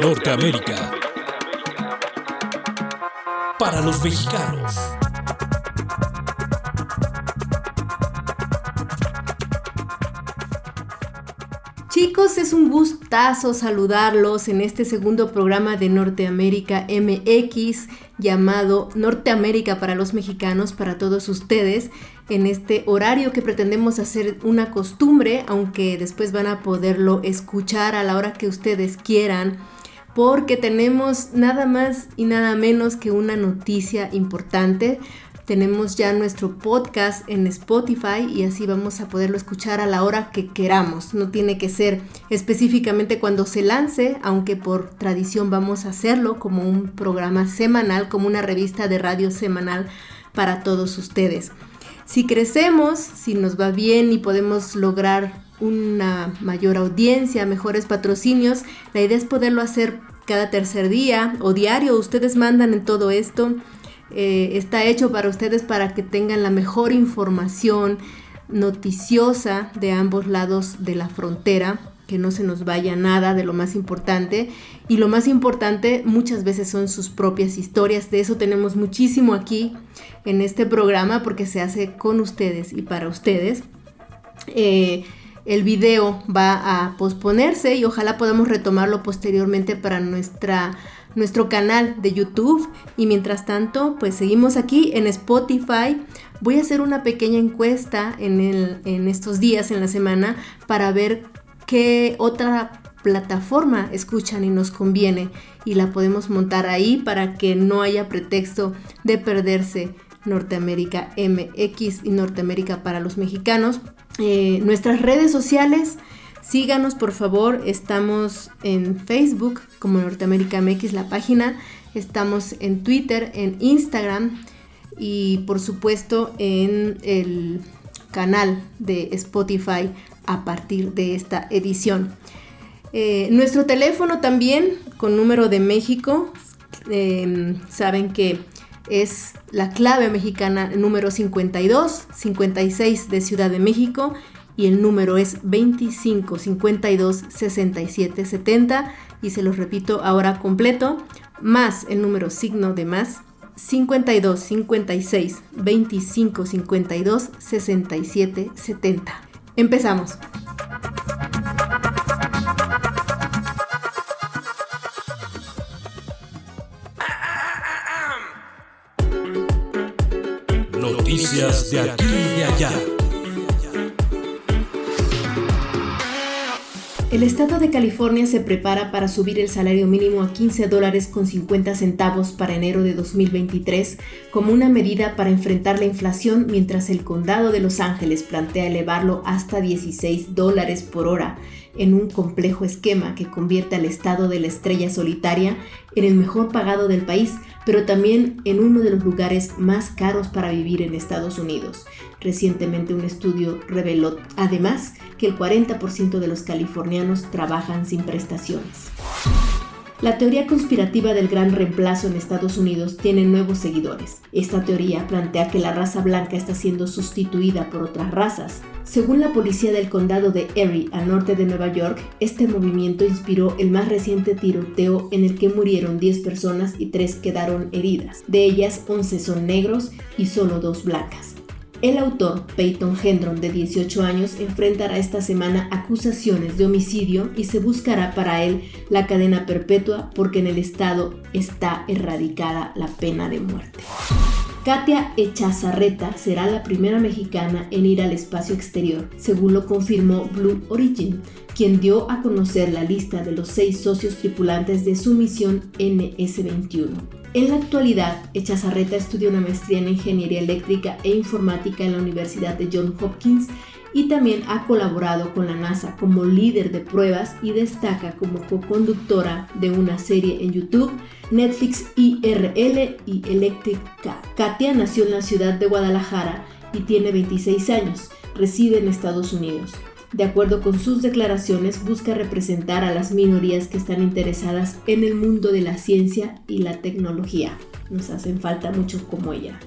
Norteamérica. Para los mexicanos. Chicos, es un gustazo saludarlos en este segundo programa de Norteamérica MX llamado Norteamérica para los mexicanos, para todos ustedes, en este horario que pretendemos hacer una costumbre, aunque después van a poderlo escuchar a la hora que ustedes quieran, porque tenemos nada más y nada menos que una noticia importante tenemos ya nuestro podcast en Spotify y así vamos a poderlo escuchar a la hora que queramos. No tiene que ser específicamente cuando se lance, aunque por tradición vamos a hacerlo como un programa semanal, como una revista de radio semanal para todos ustedes. Si crecemos, si nos va bien y podemos lograr una mayor audiencia, mejores patrocinios, la idea es poderlo hacer cada tercer día o diario. Ustedes mandan en todo esto eh, está hecho para ustedes para que tengan la mejor información noticiosa de ambos lados de la frontera, que no se nos vaya nada de lo más importante. Y lo más importante muchas veces son sus propias historias. De eso tenemos muchísimo aquí en este programa porque se hace con ustedes y para ustedes. Eh, el video va a posponerse y ojalá podamos retomarlo posteriormente para nuestra nuestro canal de YouTube y mientras tanto pues seguimos aquí en Spotify. Voy a hacer una pequeña encuesta en, en estos días, en la semana, para ver qué otra plataforma escuchan y nos conviene y la podemos montar ahí para que no haya pretexto de perderse Norteamérica MX y Norteamérica para los mexicanos. Eh, nuestras redes sociales Síganos por favor, estamos en Facebook como Norteamérica MX, la página, estamos en Twitter, en Instagram y por supuesto en el canal de Spotify a partir de esta edición. Eh, nuestro teléfono también con número de México, em, saben que es la clave mexicana número 52, 56 de Ciudad de México y el número es 25 52 67 70 y se los repito ahora completo, más el número signo de más 52 56 25 52 67 70. Empezamos. El estado de California se prepara para subir el salario mínimo a 15 dólares con 50 centavos para enero de 2023 como una medida para enfrentar la inflación mientras el condado de Los Ángeles plantea elevarlo hasta 16 dólares por hora en un complejo esquema que convierte al estado de la estrella solitaria en el mejor pagado del país, pero también en uno de los lugares más caros para vivir en Estados Unidos. Recientemente un estudio reveló además que el 40% de los californianos trabajan sin prestaciones. La teoría conspirativa del gran reemplazo en Estados Unidos tiene nuevos seguidores. Esta teoría plantea que la raza blanca está siendo sustituida por otras razas. Según la policía del condado de Erie, al norte de Nueva York, este movimiento inspiró el más reciente tiroteo en el que murieron 10 personas y 3 quedaron heridas. De ellas, 11 son negros y solo 2 blancas. El autor, Peyton Hendron, de 18 años, enfrentará esta semana acusaciones de homicidio y se buscará para él la cadena perpetua porque en el estado está erradicada la pena de muerte. Katia Echazarreta será la primera mexicana en ir al espacio exterior, según lo confirmó Blue Origin, quien dio a conocer la lista de los seis socios tripulantes de su misión NS-21. En la actualidad, Echazarreta estudia una maestría en Ingeniería Eléctrica e Informática en la Universidad de Johns Hopkins y también ha colaborado con la NASA como líder de pruebas y destaca como co-conductora de una serie en YouTube, Netflix IRL y Eléctrica. Katia nació en la ciudad de Guadalajara y tiene 26 años, reside en Estados Unidos. De acuerdo con sus declaraciones, busca representar a las minorías que están interesadas en el mundo de la ciencia y la tecnología. Nos hacen falta muchos como ella.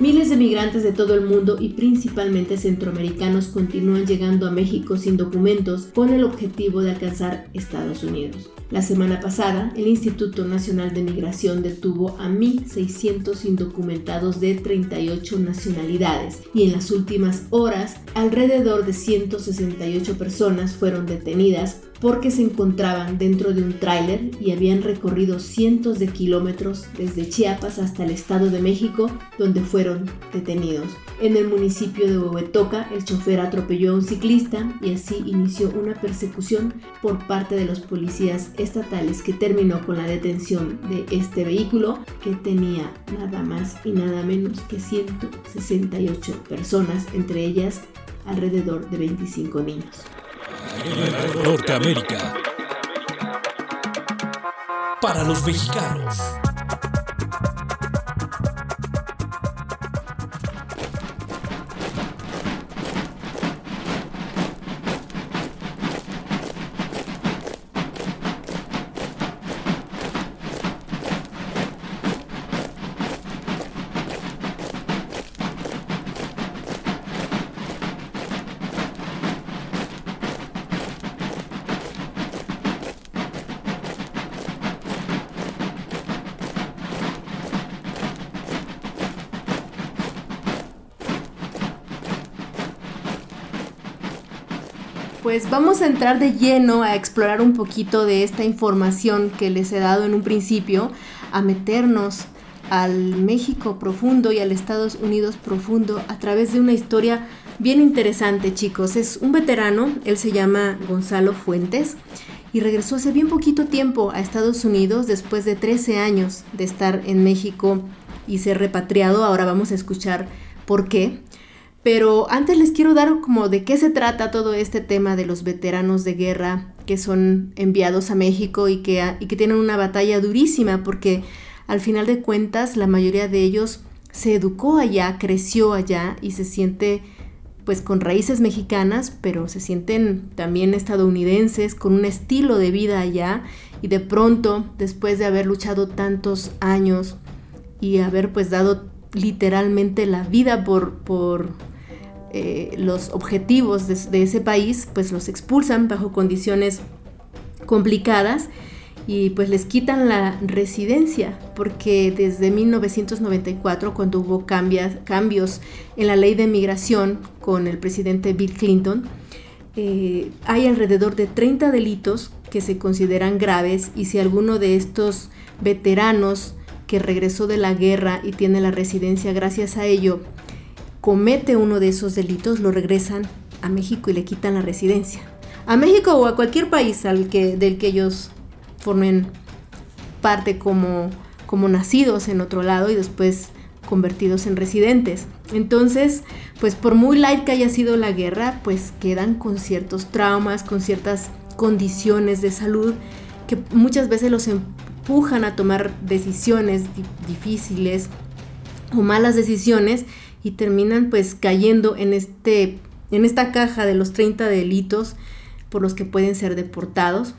Miles de migrantes de todo el mundo y principalmente centroamericanos continúan llegando a México sin documentos con el objetivo de alcanzar Estados Unidos. La semana pasada, el Instituto Nacional de Migración detuvo a 1.600 indocumentados de 38 nacionalidades y en las últimas horas, alrededor de 168 personas fueron detenidas porque se encontraban dentro de un tráiler y habían recorrido cientos de kilómetros desde Chiapas hasta el Estado de México, donde fueron detenidos. En el municipio de Huehuetoca, el chofer atropelló a un ciclista y así inició una persecución por parte de los policías estatales que terminó con la detención de este vehículo que tenía nada más y nada menos que 168 personas, entre ellas alrededor de 25 niños. Norteamérica. Para los mexicanos. Pues vamos a entrar de lleno a explorar un poquito de esta información que les he dado en un principio, a meternos al México profundo y al Estados Unidos profundo a través de una historia bien interesante, chicos. Es un veterano, él se llama Gonzalo Fuentes y regresó hace bien poquito tiempo a Estados Unidos después de 13 años de estar en México y ser repatriado. Ahora vamos a escuchar por qué. Pero antes les quiero dar como de qué se trata todo este tema de los veteranos de guerra que son enviados a México y que, y que tienen una batalla durísima porque al final de cuentas la mayoría de ellos se educó allá, creció allá y se siente pues con raíces mexicanas, pero se sienten también estadounidenses, con un estilo de vida allá. Y de pronto, después de haber luchado tantos años y haber pues dado literalmente la vida por, por eh, los objetivos de, ese país, pues los expulsan bajo condiciones complicadas y pues les quitan la residencia, porque desde 1994, cuando hubo cambios en la ley de migración con el presidente Bill Clinton, eh, hay alrededor de 30 delitos que se consideran graves y si alguno de estos veteranos que regresó de la guerra y tiene la residencia gracias a ello, comete uno de esos delitos, lo regresan a México y le quitan la residencia. A México o a cualquier país que, del que ellos formen parte como, como nacidos en otro lado y después convertidos en residentes. Entonces, pues por muy light que haya sido la guerra, pues quedan con ciertos traumas, con ciertas condiciones de salud que muchas veces los empujan a tomar decisiones difíciles o malas decisiones y terminan pues cayendo en, este, en esta caja de los 30 delitos por los que pueden ser deportados.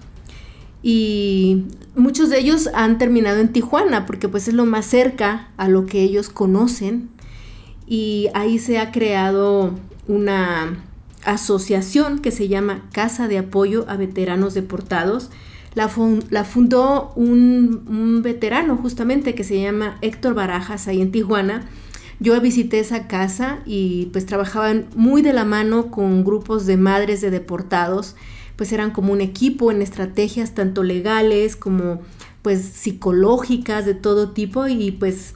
Y muchos de ellos han terminado en Tijuana porque pues es lo más cerca a lo que ellos conocen y ahí se ha creado una asociación que se llama Casa de Apoyo a Veteranos Deportados. La, fundó un, un, veterano justamente que se llama Héctor Barajas ahí en Tijuana yo visité esa casa y pues trabajaban muy de la mano con grupos de madres de deportados, pues eran como un equipo en estrategias tanto legales como pues psicológicas de todo tipo. Y pues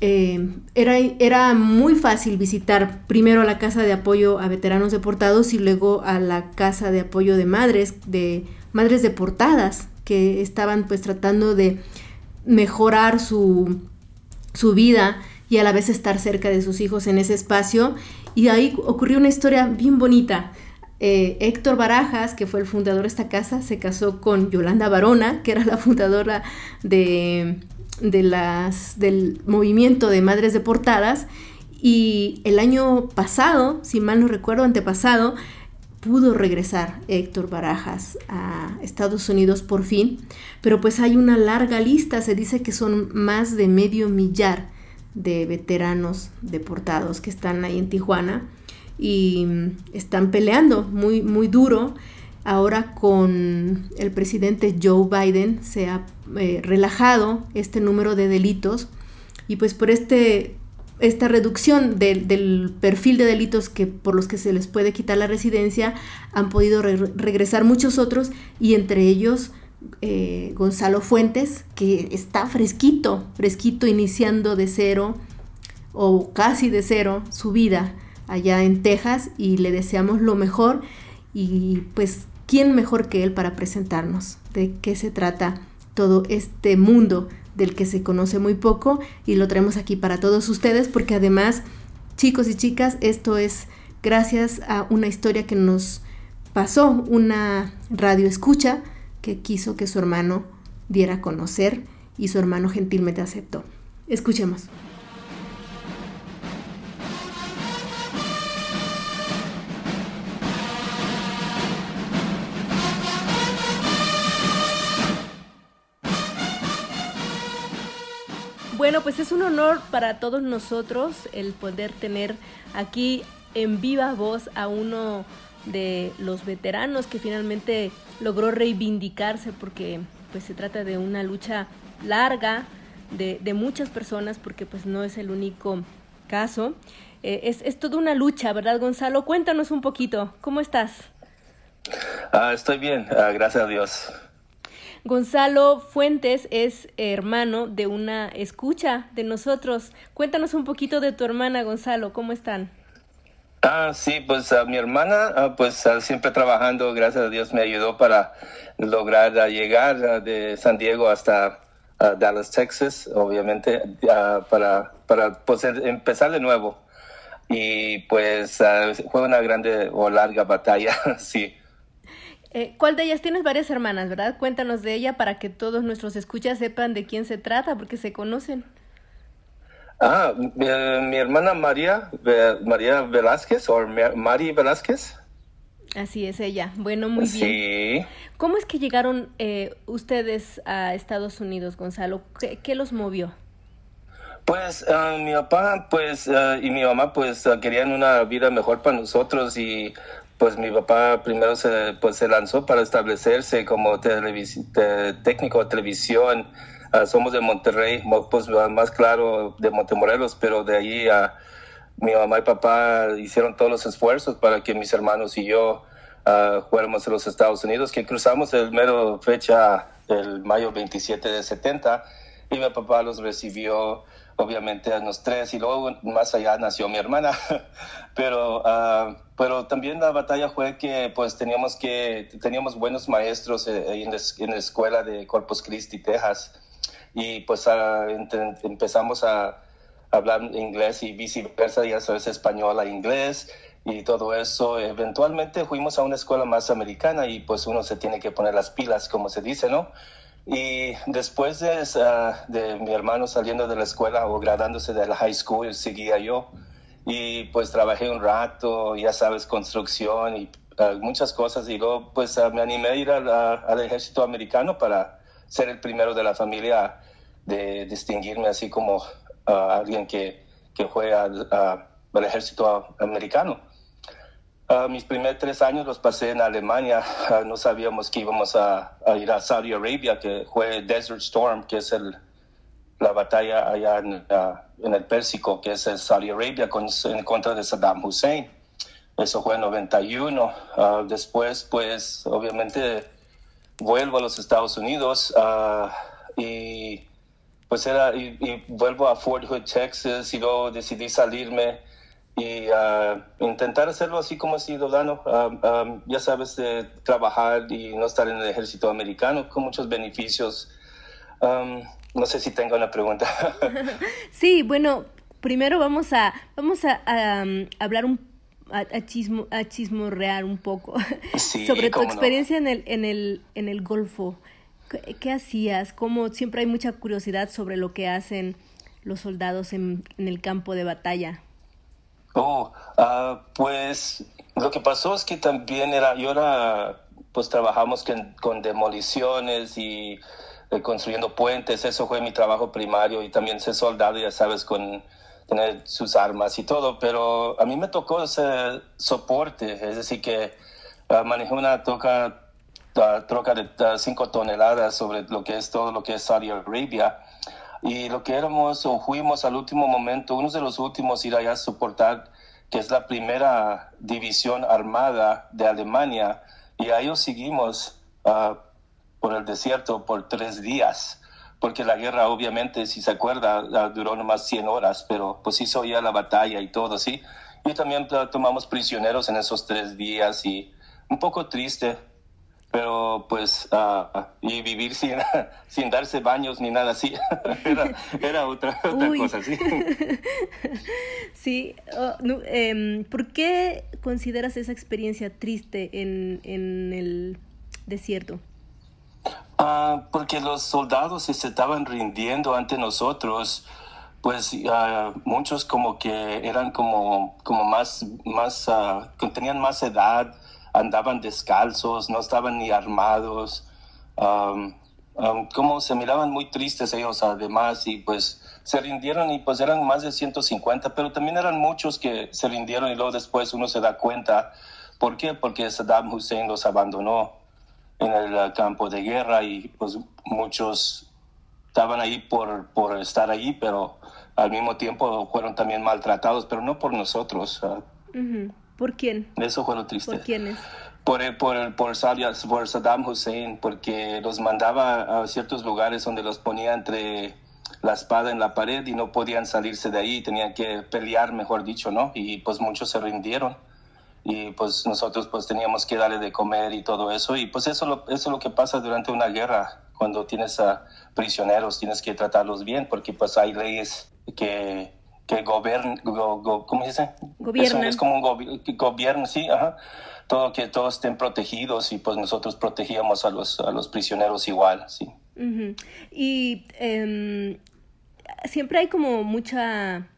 eh, era, era muy fácil visitar primero la casa de apoyo a veteranos deportados y luego a la casa de apoyo de madres, de madres deportadas que estaban pues tratando de mejorar su, su vida y a la vez estar cerca de sus hijos en ese espacio. Y ahí ocurrió una historia bien bonita. Eh, Héctor Barajas, que fue el fundador de esta casa, se casó con Yolanda Barona, que era la fundadora de, de las, del movimiento de Madres Deportadas. Y el año pasado, si mal no recuerdo, antepasado, pudo regresar Héctor Barajas a Estados Unidos por fin, pero pues hay una larga lista, se dice que son más de medio millar de veteranos deportados que están ahí en Tijuana y están peleando muy, muy duro. Ahora con el presidente Joe Biden se ha eh, relajado este número de delitos y pues por este, esta reducción del perfil de delitos que, por los que se les puede quitar la residencia han podido regresar muchos otros y entre ellos eh, Gonzalo Fuentes, que está fresquito, fresquito, iniciando de cero o casi de cero su vida allá en Texas y le deseamos lo mejor y pues quién mejor que él para presentarnos de qué se trata todo este mundo del que se conoce muy poco y lo traemos aquí para todos ustedes porque además chicos y chicas esto es gracias a una historia que nos pasó una radio escucha que quiso que su hermano diera a conocer y su hermano gentilmente aceptó. Escuchemos. Bueno, pues es un honor para todos nosotros el poder tener aquí en viva voz a uno de los veteranos que finalmente logró reivindicarse porque pues se trata de una lucha larga de, muchas personas porque pues no es el único caso. Eh, es, es toda una lucha, ¿verdad Gonzalo? Cuéntanos un poquito, ¿cómo estás? Ah, estoy bien, ah, gracias a Dios. Gonzalo Fuentes es hermano de una escucha de nosotros. Cuéntanos un poquito de tu hermana, Gonzalo, ¿cómo están? Ah, sí, pues a mi hermana, ah, pues siempre trabajando, gracias a Dios me ayudó para lograr llegar de San Diego hasta Dallas, Texas, obviamente, para, para pues, empezar de nuevo. Y pues fue una grande o larga batalla, sí. Eh, ¿Cuál de ellas? Tienes varias hermanas, ¿verdad? Cuéntanos de ella para que todos nuestros escuchas sepan de quién se trata, porque se conocen. Ah, mi, hermana María, María Velázquez o Mari Velázquez. Así es ella. Bueno, muy bien. Sí. ¿Cómo es que llegaron eh, ustedes a Estados Unidos, Gonzalo? ¿Qué, los movió? Pues ah, mi papá pues, ah, y mi mamá pues querían una vida mejor para nosotros y pues mi papá primero se, pues, se lanzó para establecerse como técnico de televisión Ah, somos de Monterrey, pues más claro de Montemorelos, pero de ahí a mi mamá y papá hicieron todos los esfuerzos para que mis hermanos y yo uh, fuéramos a los Estados Unidos, que cruzamos el mero fecha del mayo 27 de 70 y mi papá los recibió obviamente a los tres y luego más allá nació mi hermana. Pero uh, pero también la batalla fue que pues teníamos que teníamos buenos maestros eh, en, en la escuela de Corpus Christi Texas y pues ah, empezamos a hablar inglés y viceversa, ya sabes, español a inglés y todo eso. Eventualmente fuimos a una escuela más americana y pues uno se tiene que poner las pilas, como se dice, ¿no? Y después de, de mi hermano saliendo de la escuela o graduándose de la high school, seguía yo. Y pues trabajé un rato, ya sabes, construcción y ah, muchas cosas. Y luego pues ah, me animé a ir al ejército americano para ser el primero de la familia de distinguirme así como alguien que, que fue al, ejército americano. mis primeros tres años los pasé en Alemania. no sabíamos que íbamos a, ir a Saudi Arabia, que fue Desert Storm, que es el, la batalla allá en, en, el Pérsico, que es el Saudi Arabia con, en contra de Saddam Hussein. Eso fue en 91. después, pues, obviamente, vuelvo a los Estados Unidos y pues era, y, vuelvo a Fort Hood, Texas, y luego decidí salirme y uh, intentar hacerlo así como ciudadano, uh, um, ya sabes, trabajar y no estar en el ejército americano con muchos beneficios. Um, no sé si tengo una pregunta. sí, bueno, primero vamos a, vamos a, um, hablar un a, a, chismo, a chismorrear un poco sobre tu experiencia en, el, en, el, en el Golfo. ¿Qué, hacías? ¿Cómo siempre hay mucha curiosidad sobre lo que hacen los soldados en, el campo de batalla? Oh, uh, pues lo que pasó es que también era, yo era, pues trabajamos con, demoliciones y eh, construyendo puentes, eso fue mi trabajo primario y también ser soldado, ya sabes, con tener sus armas y todo, pero a mí me tocó ese soporte, es decir, que uh, manejé una troca, troca de 5 toneladas sobre lo que es todo lo que es Saudi Arabia y lo que éramos o fuimos al último momento, uno de los últimos ir allá a soportar, que es la primera división armada de Alemania, y a ellos seguimos uh, por el desierto por tres días, porque la guerra obviamente, si se acuerda, duró nomás 100 horas, pero pues hizo ya la batalla y todo, ¿sí? Y también tomamos prisioneros en esos tres días y un poco triste, pero pues, uh, y vivir sin, sin darse baños ni nada así, era, era, otra, otra cosa, ¿sí? sí, oh, eh, ¿por qué consideras esa experiencia triste en, en el desierto? Uh, porque los soldados se estaban rindiendo ante nosotros, pues uh, muchos como que eran como, como más, más uh, tenían más edad, andaban descalzos, no estaban ni armados, um, como se miraban muy tristes ellos además y pues se rindieron y pues eran más de 150, pero también eran muchos que se rindieron y luego después uno se da cuenta, ¿por qué? Porque Saddam Hussein los abandonó en el campo de guerra y pues muchos estaban ahí por, por estar ahí, pero al mismo tiempo fueron también maltratados, pero no por nosotros. ¿Por quién? Eso fue lo triste. ¿Por quiénes? Por, por, por, por Saddam Hussein, porque los mandaba a ciertos lugares donde los ponía entre la espada en la pared y no podían salirse de ahí, tenían que pelear, mejor dicho, ¿no? Y pues muchos se rindieron y pues nosotros pues teníamos que darle de comer y todo eso y pues eso, eso es lo que pasa durante una guerra cuando tienes a prisioneros tienes que tratarlos bien porque pues hay leyes que que gobiernan ¿cómo dice? Gobiernan. Es, como un gobierno, sí, ajá. Todo que todos estén protegidos y pues nosotros protegíamos a los, a los prisioneros igual, sí. Y eh, siempre hay como mucha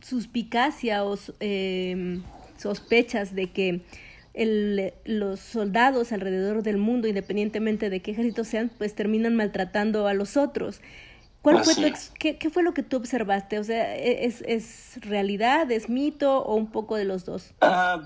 suspicacia o eh, sospechas de que el, los soldados alrededor del mundo, independientemente de qué ejército sean, pues terminan maltratando a los otros. ¿Cuál fue tu qué, qué, fue lo que tú observaste? O sea, ¿e-, ¿es, ¿es realidad, es mito o un poco de los dos? Uh,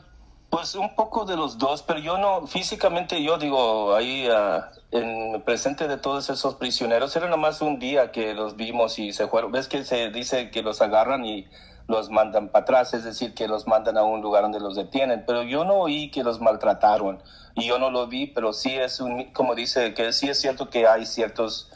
pues un poco de los dos, pero yo no, físicamente yo digo, ahí uh, en presente de todos esos prisioneros, era nomás un día que los vimos y se fueron. ¿Ves que se dice que los agarran y los mandan para atrás, es decir, que los mandan a un lugar donde los detienen. Pero yo no oí que los maltrataron y yo no lo vi, pero sí es un, como dice, que sí es cierto que hay ciertos,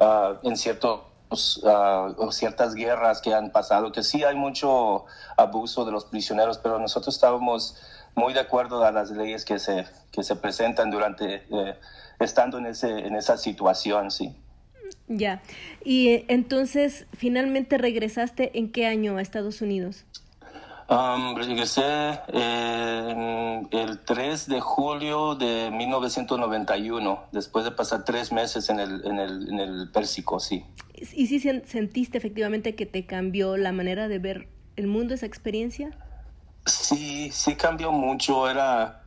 uh, en ciertos uh, ciertas guerras que han pasado, que sí hay mucho abuso de los prisioneros, pero nosotros estábamos muy de acuerdo a las leyes que se, que se presentan durante, eh, estando en, ese, en esa situación, sí. Ya. Y entonces, finalmente regresaste en qué año a Estados Unidos? Um, regresé el 3 de julio de 1991, después de pasar tres meses en el, en el, en el Pérsico, sí. ¿Y si sentiste efectivamente que te cambió la manera de ver el mundo esa experiencia? Sí, sí cambió mucho. Era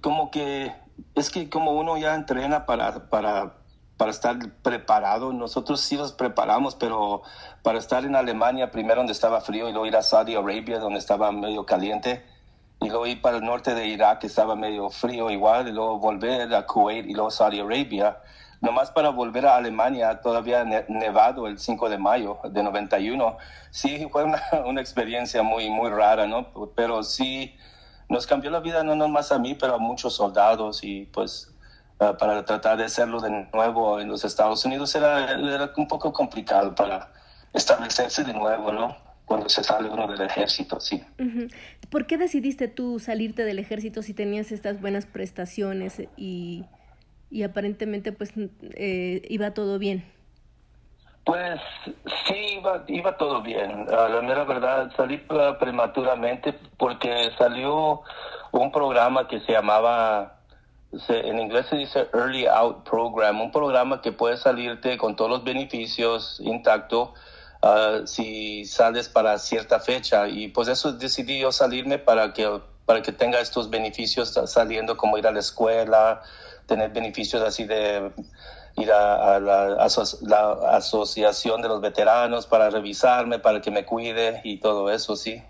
como que, es que como uno ya entrena para, para para estar preparado. Nosotros sí los preparamos, pero para estar en Alemania, primero donde estaba frío, y luego ir a Saudi Arabia, donde estaba medio caliente, y luego ir para el norte de Irak, que estaba medio frío igual, y luego volver a Kuwait y luego Saudi Arabia. Nomás para volver a Alemania, todavía nevado el 5 de mayo de 91. Sí, fue una, una experiencia muy, muy rara, ¿no? Pero sí, nos cambió la vida no nomás a mí, pero a muchos soldados y pues Ah, para tratar de hacerlo de nuevo en los Estados Unidos era, era un poco complicado para establecerse de nuevo, ¿no? Cuando se sale uno del ejército, sí. ¿Por qué decidiste tú salirte del ejército si tenías estas buenas prestaciones y, y aparentemente pues eh, iba todo bien? Pues sí, iba, iba todo bien. la mera verdad, salí prematuramente porque salió un programa que se llamaba en inglés se dice Early Out Program, un programa que puede salirte con todos los beneficios intacto uh, si sales para cierta fecha. Y pues eso decidí yo salirme para que, para que tenga estos beneficios saliendo como ir a la escuela, tener beneficios así de ir a, la, asociación de los veteranos para revisarme, para que me cuide y todo eso, sí.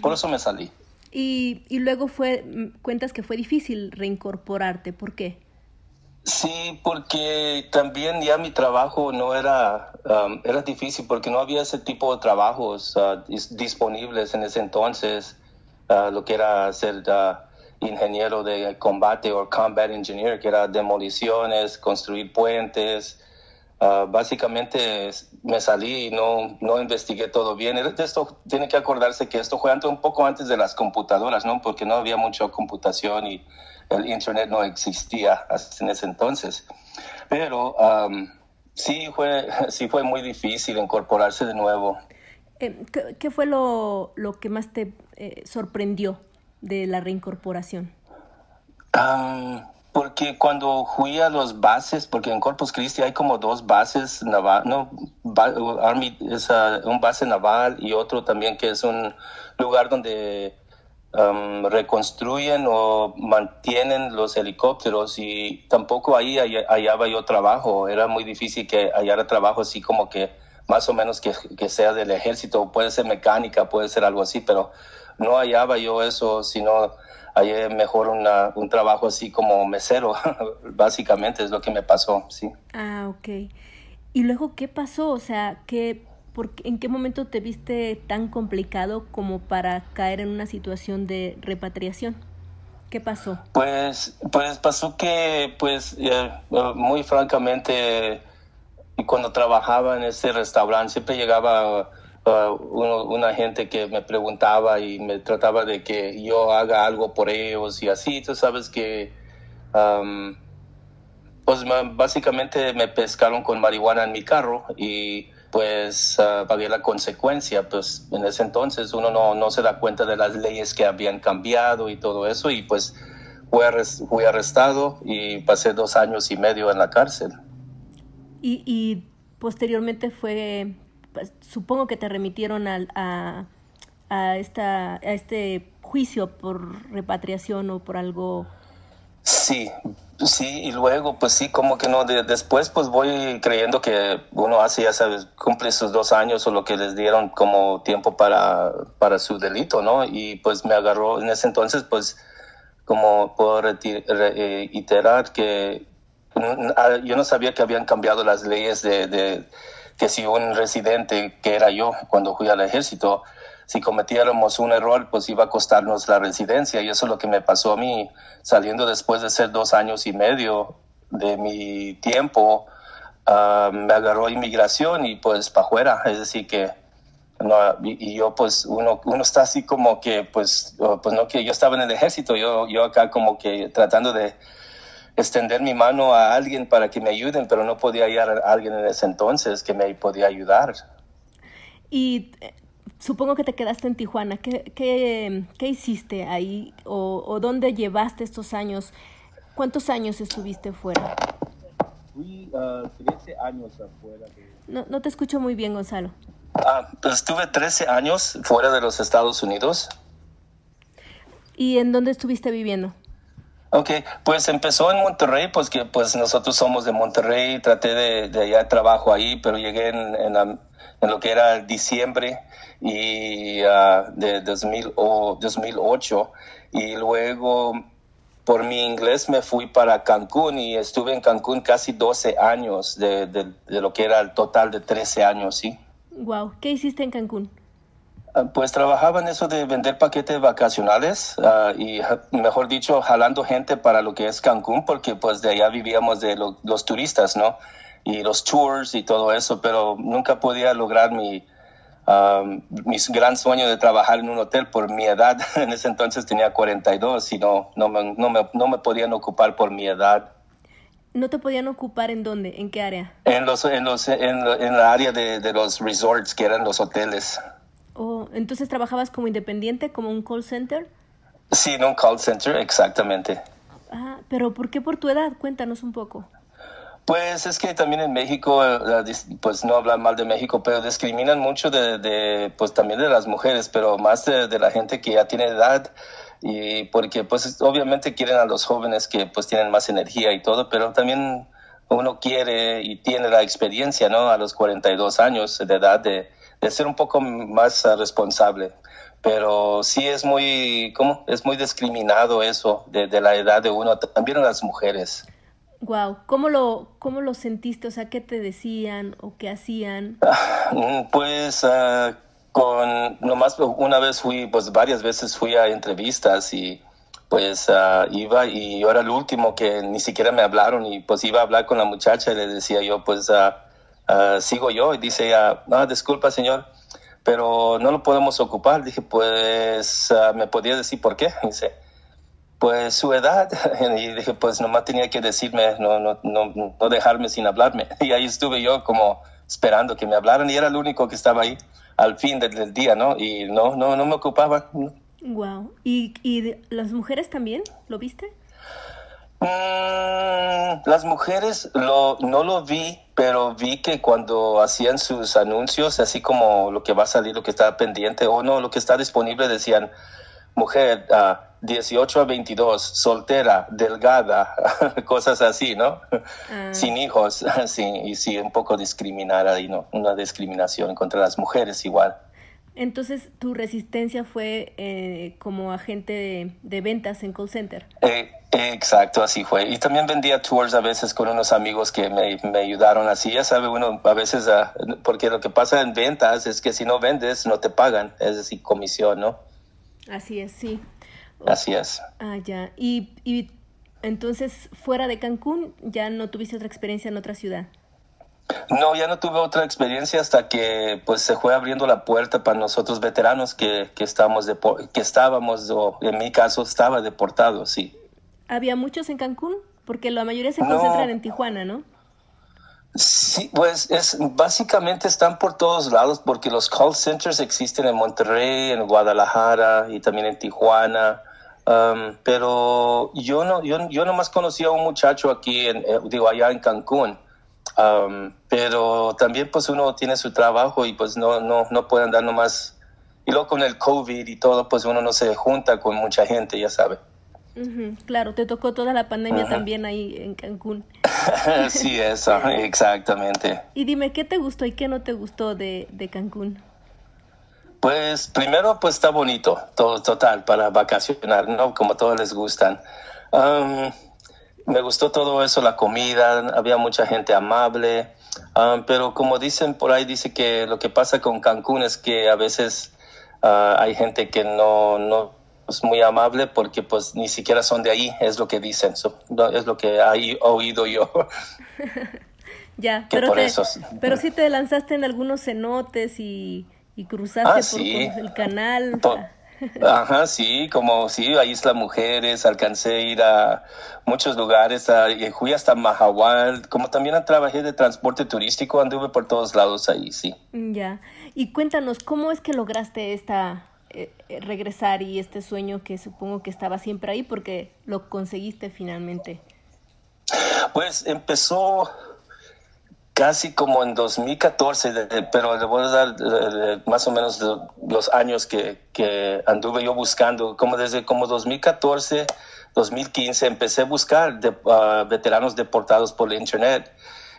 Por eso me salí. Y, y luego fue, mm, cuentas que fue difícil reincorporarte, ¿por qué? Sí, porque también ya mi trabajo no era, um, era difícil porque no había ese tipo de trabajos uh, disponibles en ese entonces, uh, lo que era ser uh, ingeniero de combate o combat engineer, que era demoliciones, construir puentes. Básicamente me salí y no, no investigué todo bien. Esto tiene que acordarse que esto fue antes, un poco antes de las computadoras, ¿no? Porque no había mucha computación y el Internet no existía en ese entonces. Pero um, sí, fue, sí fue muy difícil incorporarse de nuevo. Eh, ¿qué, fue lo, lo, que más te eh, sorprendió de la reincorporación? Um, porque cuando fui a los bases, porque en Corpus Christi hay como dos bases naval, no, uh, un base naval y otro también que es un lugar donde Um, reconstruyen o mantienen los helicópteros y tampoco ahí hallaba yo trabajo. Era muy difícil que hallara trabajo así como que más o menos que, que sea del ejército, puede ser mecánica, puede ser algo así, pero no hallaba yo eso, sino hallé mejor una, un trabajo así como mesero, básicamente es lo que me pasó, sí. Ah, ok. ¿Y luego qué pasó? O sea, ¿qué ¿en qué momento te viste tan complicado como para caer en una situación de repatriación? ¿Qué pasó? Pues, pues pasó que, pues, eh, muy francamente, cuando trabajaba en ese restaurante, siempre llegaba uh, una gente que me preguntaba y me trataba de que yo haga algo por ellos y así, tú sabes que, pues básicamente me pescaron con marihuana en mi carro y pues uh, pagué la consecuencia. Pues en ese entonces uno no, no, se da cuenta de las leyes que habían cambiado y todo eso y pues fui, arrestado y pasé dos años y medio en la cárcel. Y, y posteriormente fue, supongo que te remitieron a, a, esta, a este juicio por repatriación o por algo. Sí, Sí, y luego, pues sí, como que no, después pues voy creyendo que uno hace, ya sabes, cumple sus dos años o lo que les dieron como tiempo para, para su delito, ¿no? Y pues me agarró en ese entonces, pues como puedo reiterar que ah, yo no sabía que habían cambiado las leyes de que si un residente, que era yo cuando fui al ejército, si cometiéramos un error, pues iba a costarnos la residencia. Y eso es lo que me pasó a mí, saliendo después de ser dos años y medio de mi tiempo, ah, me agarró inmigración y pues para afuera. Es decir, que no, y, yo pues uno, uno está así como que pues, pues no que yo estaba en el ejército, yo, yo acá como que tratando de extender mi mano a alguien para que me ayuden, pero no podía hallar a alguien en ese entonces que me podía ayudar. Y eh, supongo que te quedaste en Tijuana. ¿Qué, qué, hiciste ahí o, o, dónde llevaste estos años? ¿Cuántos años estuviste fuera? Fui uh, 13 años afuera. No, no te escucho muy bien, Gonzalo. Ah, pues estuve 13 años fuera de los Estados Unidos. ¿Y en dónde estuviste viviendo? Ok, pues empezó en Monterrey, pues que pues nosotros somos de Monterrey, traté de, de allá trabajo ahí, pero llegué en, en, lo que era diciembre y uh, de 2000, o 2008 y luego por mi inglés me fui para Cancún y estuve en Cancún casi 12 años de, de, lo que era el total de 13 años, ¿sí? Wow, ¿qué hiciste en Cancún? Ah, pues trabajaba en eso de vender paquetes vacacionales uh, y, mejor dicho, jalando gente para lo que es Cancún, porque pues de allá vivíamos de los turistas, ¿no? Y los tours y todo eso, pero nunca podía lograr mi, mi gran sueño de trabajar en un hotel por mi edad. En ese entonces tenía 42 y no, no, me, no, me, no me podían ocupar por mi edad. ¿No te podían ocupar en dónde? ¿En qué área? En, los, en, los, en, en la área de, de, los resorts, que eran los hoteles. Oh, entonces trabajabas como independiente, como un call center? Sí, en un call center, exactamente. Ah, pero ¿por qué por tu edad? Cuéntanos un poco. Pues es que también en México, eh, pues no hablan mal de México, pero discriminan mucho de, pues también de las mujeres, pero más de, la gente que ya tiene edad y porque pues obviamente quieren a los jóvenes que pues tienen más energía y todo, pero también uno quiere y tiene la experiencia, ¿no? A los 42 años de edad de, de ser un poco más responsable. Pero sí es muy, ¿cómo? Es muy discriminado eso de, de la edad de uno, también a las mujeres. Wow, ¿cómo lo, cómo lo sentiste? O sea, ¿qué te decían o qué hacían? Mm, pues uh, con, nomás una vez fui, pues varias veces fui a entrevistas y pues uh, iba y yo era el último que ni siquiera me hablaron y pues iba a hablar con la muchacha y le decía yo, pues uh, sigo yo y dice ella, no, disculpa señor, pero no lo podemos ocupar. Dije, pues me podía decir por qué. dice, pues su edad. Y dije, pues nomás tenía que decirme, no, no, no, no dejarme sin hablarme. Y ahí estuve yo como esperando que me hablaran y era el único que estaba ahí al fin del, día, ¿no? Y no, no, no me ocupaba. Wow. ¿Y, y las mujeres también? ¿Lo viste? Mm, las mujeres lo, no lo vi, pero vi que cuando hacían sus anuncios, así como lo que va a salir, lo que está pendiente o no, lo que está disponible, decían, mujer, uh, 18 a 22, soltera, delgada, cosas así, ¿no? Ah. Sin hijos, sí, y sí, un poco discriminar ahí, ¿no? Una discriminación contra las mujeres igual. Entonces, ¿tu resistencia fue eh, como agente de, ventas en call center? Eh, exacto, así fue. Y también vendía tours a veces con unos amigos que me, me ayudaron así. Ya sabe uno, a veces, uh, porque lo que pasa en ventas es que si no vendes, no te pagan, es decir, comisión, ¿no? Así es, sí. Así es. Ah, ya. Y, y entonces, fuera de Cancún, ¿ya no tuviste otra experiencia en otra ciudad? No, ya no tuve otra experiencia hasta que pues se fue abriendo la puerta para nosotros veteranos que, que, estamos que estábamos, o en mi caso estaba deportado, sí. ¿Había muchos en Cancún? Porque la mayoría se concentran en Tijuana, ¿no? Sí, pues es básicamente están por todos lados porque los call centers existen en Monterrey, en Guadalajara y también en Tijuana. Um, pero yo no, yo, yo nomás conocí a un muchacho aquí, en, eh, digo, allá en Cancún. Um, pero también pues uno tiene su trabajo y pues no, no, no puede andar nomás. Y luego con el COVID y todo, pues uno no se junta con mucha gente, ya sabe. Claro, te tocó toda la pandemia también ahí en Cancún. sí, eso, exactamente. Y dime, ¿qué te gustó y qué no te gustó de, de Cancún? Pues primero, pues está bonito, todo total, para vacacionar, ¿no? Como todos les gustan. Me gustó todo eso, la comida, había mucha gente amable, pero como dicen por ahí, dice que lo que pasa con Cancún es que a veces ah, hay gente que no, no pues, muy amable porque pues ni siquiera son de ahí, es lo que dicen, es lo que he oído yo. ya, pero, pero sí te lanzaste en algunos cenotes y, cruzaste ah, por, el canal. Ajá, sí, como sí, ahí Isla Mujeres, alcancé a ir a muchos lugares, a, fui hasta Mahahual, como también trabajé de transporte turístico, anduve por todos lados ahí, sí. Ya, y cuéntanos, ¿cómo es que lograste esta eh, eh, regresar y este sueño que supongo que estaba siempre ahí porque lo conseguiste finalmente? Pues empezó casi como en 2014, pero le voy a dar más o menos los años que, anduve yo buscando, como desde como 2014, 2015 empecé a buscar veteranos deportados por internet.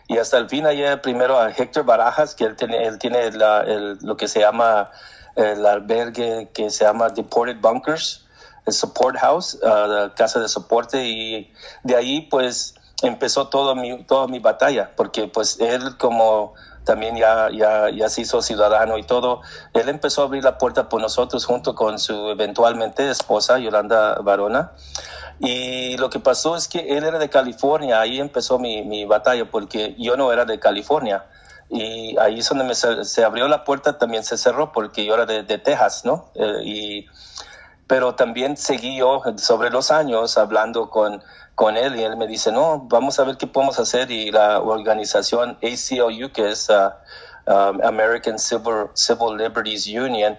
Y hasta el fin ayer primero a Héctor Barajas, que él tiene, él tiene lo que se llama el albergue que se llama Deported Bunkers, el Support House, uh, la casa de soporte, y de ahí pues empezó todo mi, toda mi batalla, porque pues él como también ya, ya, ya se hizo ciudadano y todo, él empezó a abrir la puerta por nosotros junto con su eventualmente esposa, Yolanda Barona. Y lo que pasó es que él era de California, ahí empezó mi, mi batalla, porque yo no era de California y ahí es donde me, se abrió la puerta, también se cerró porque yo era de, de Texas, ¿no? Eh, y, pero también seguí yo sobre los años hablando con, con él y él me dice, no, vamos a ver qué podemos hacer y la organización ACLU, que es uh, American Civil, Civil Liberties Union,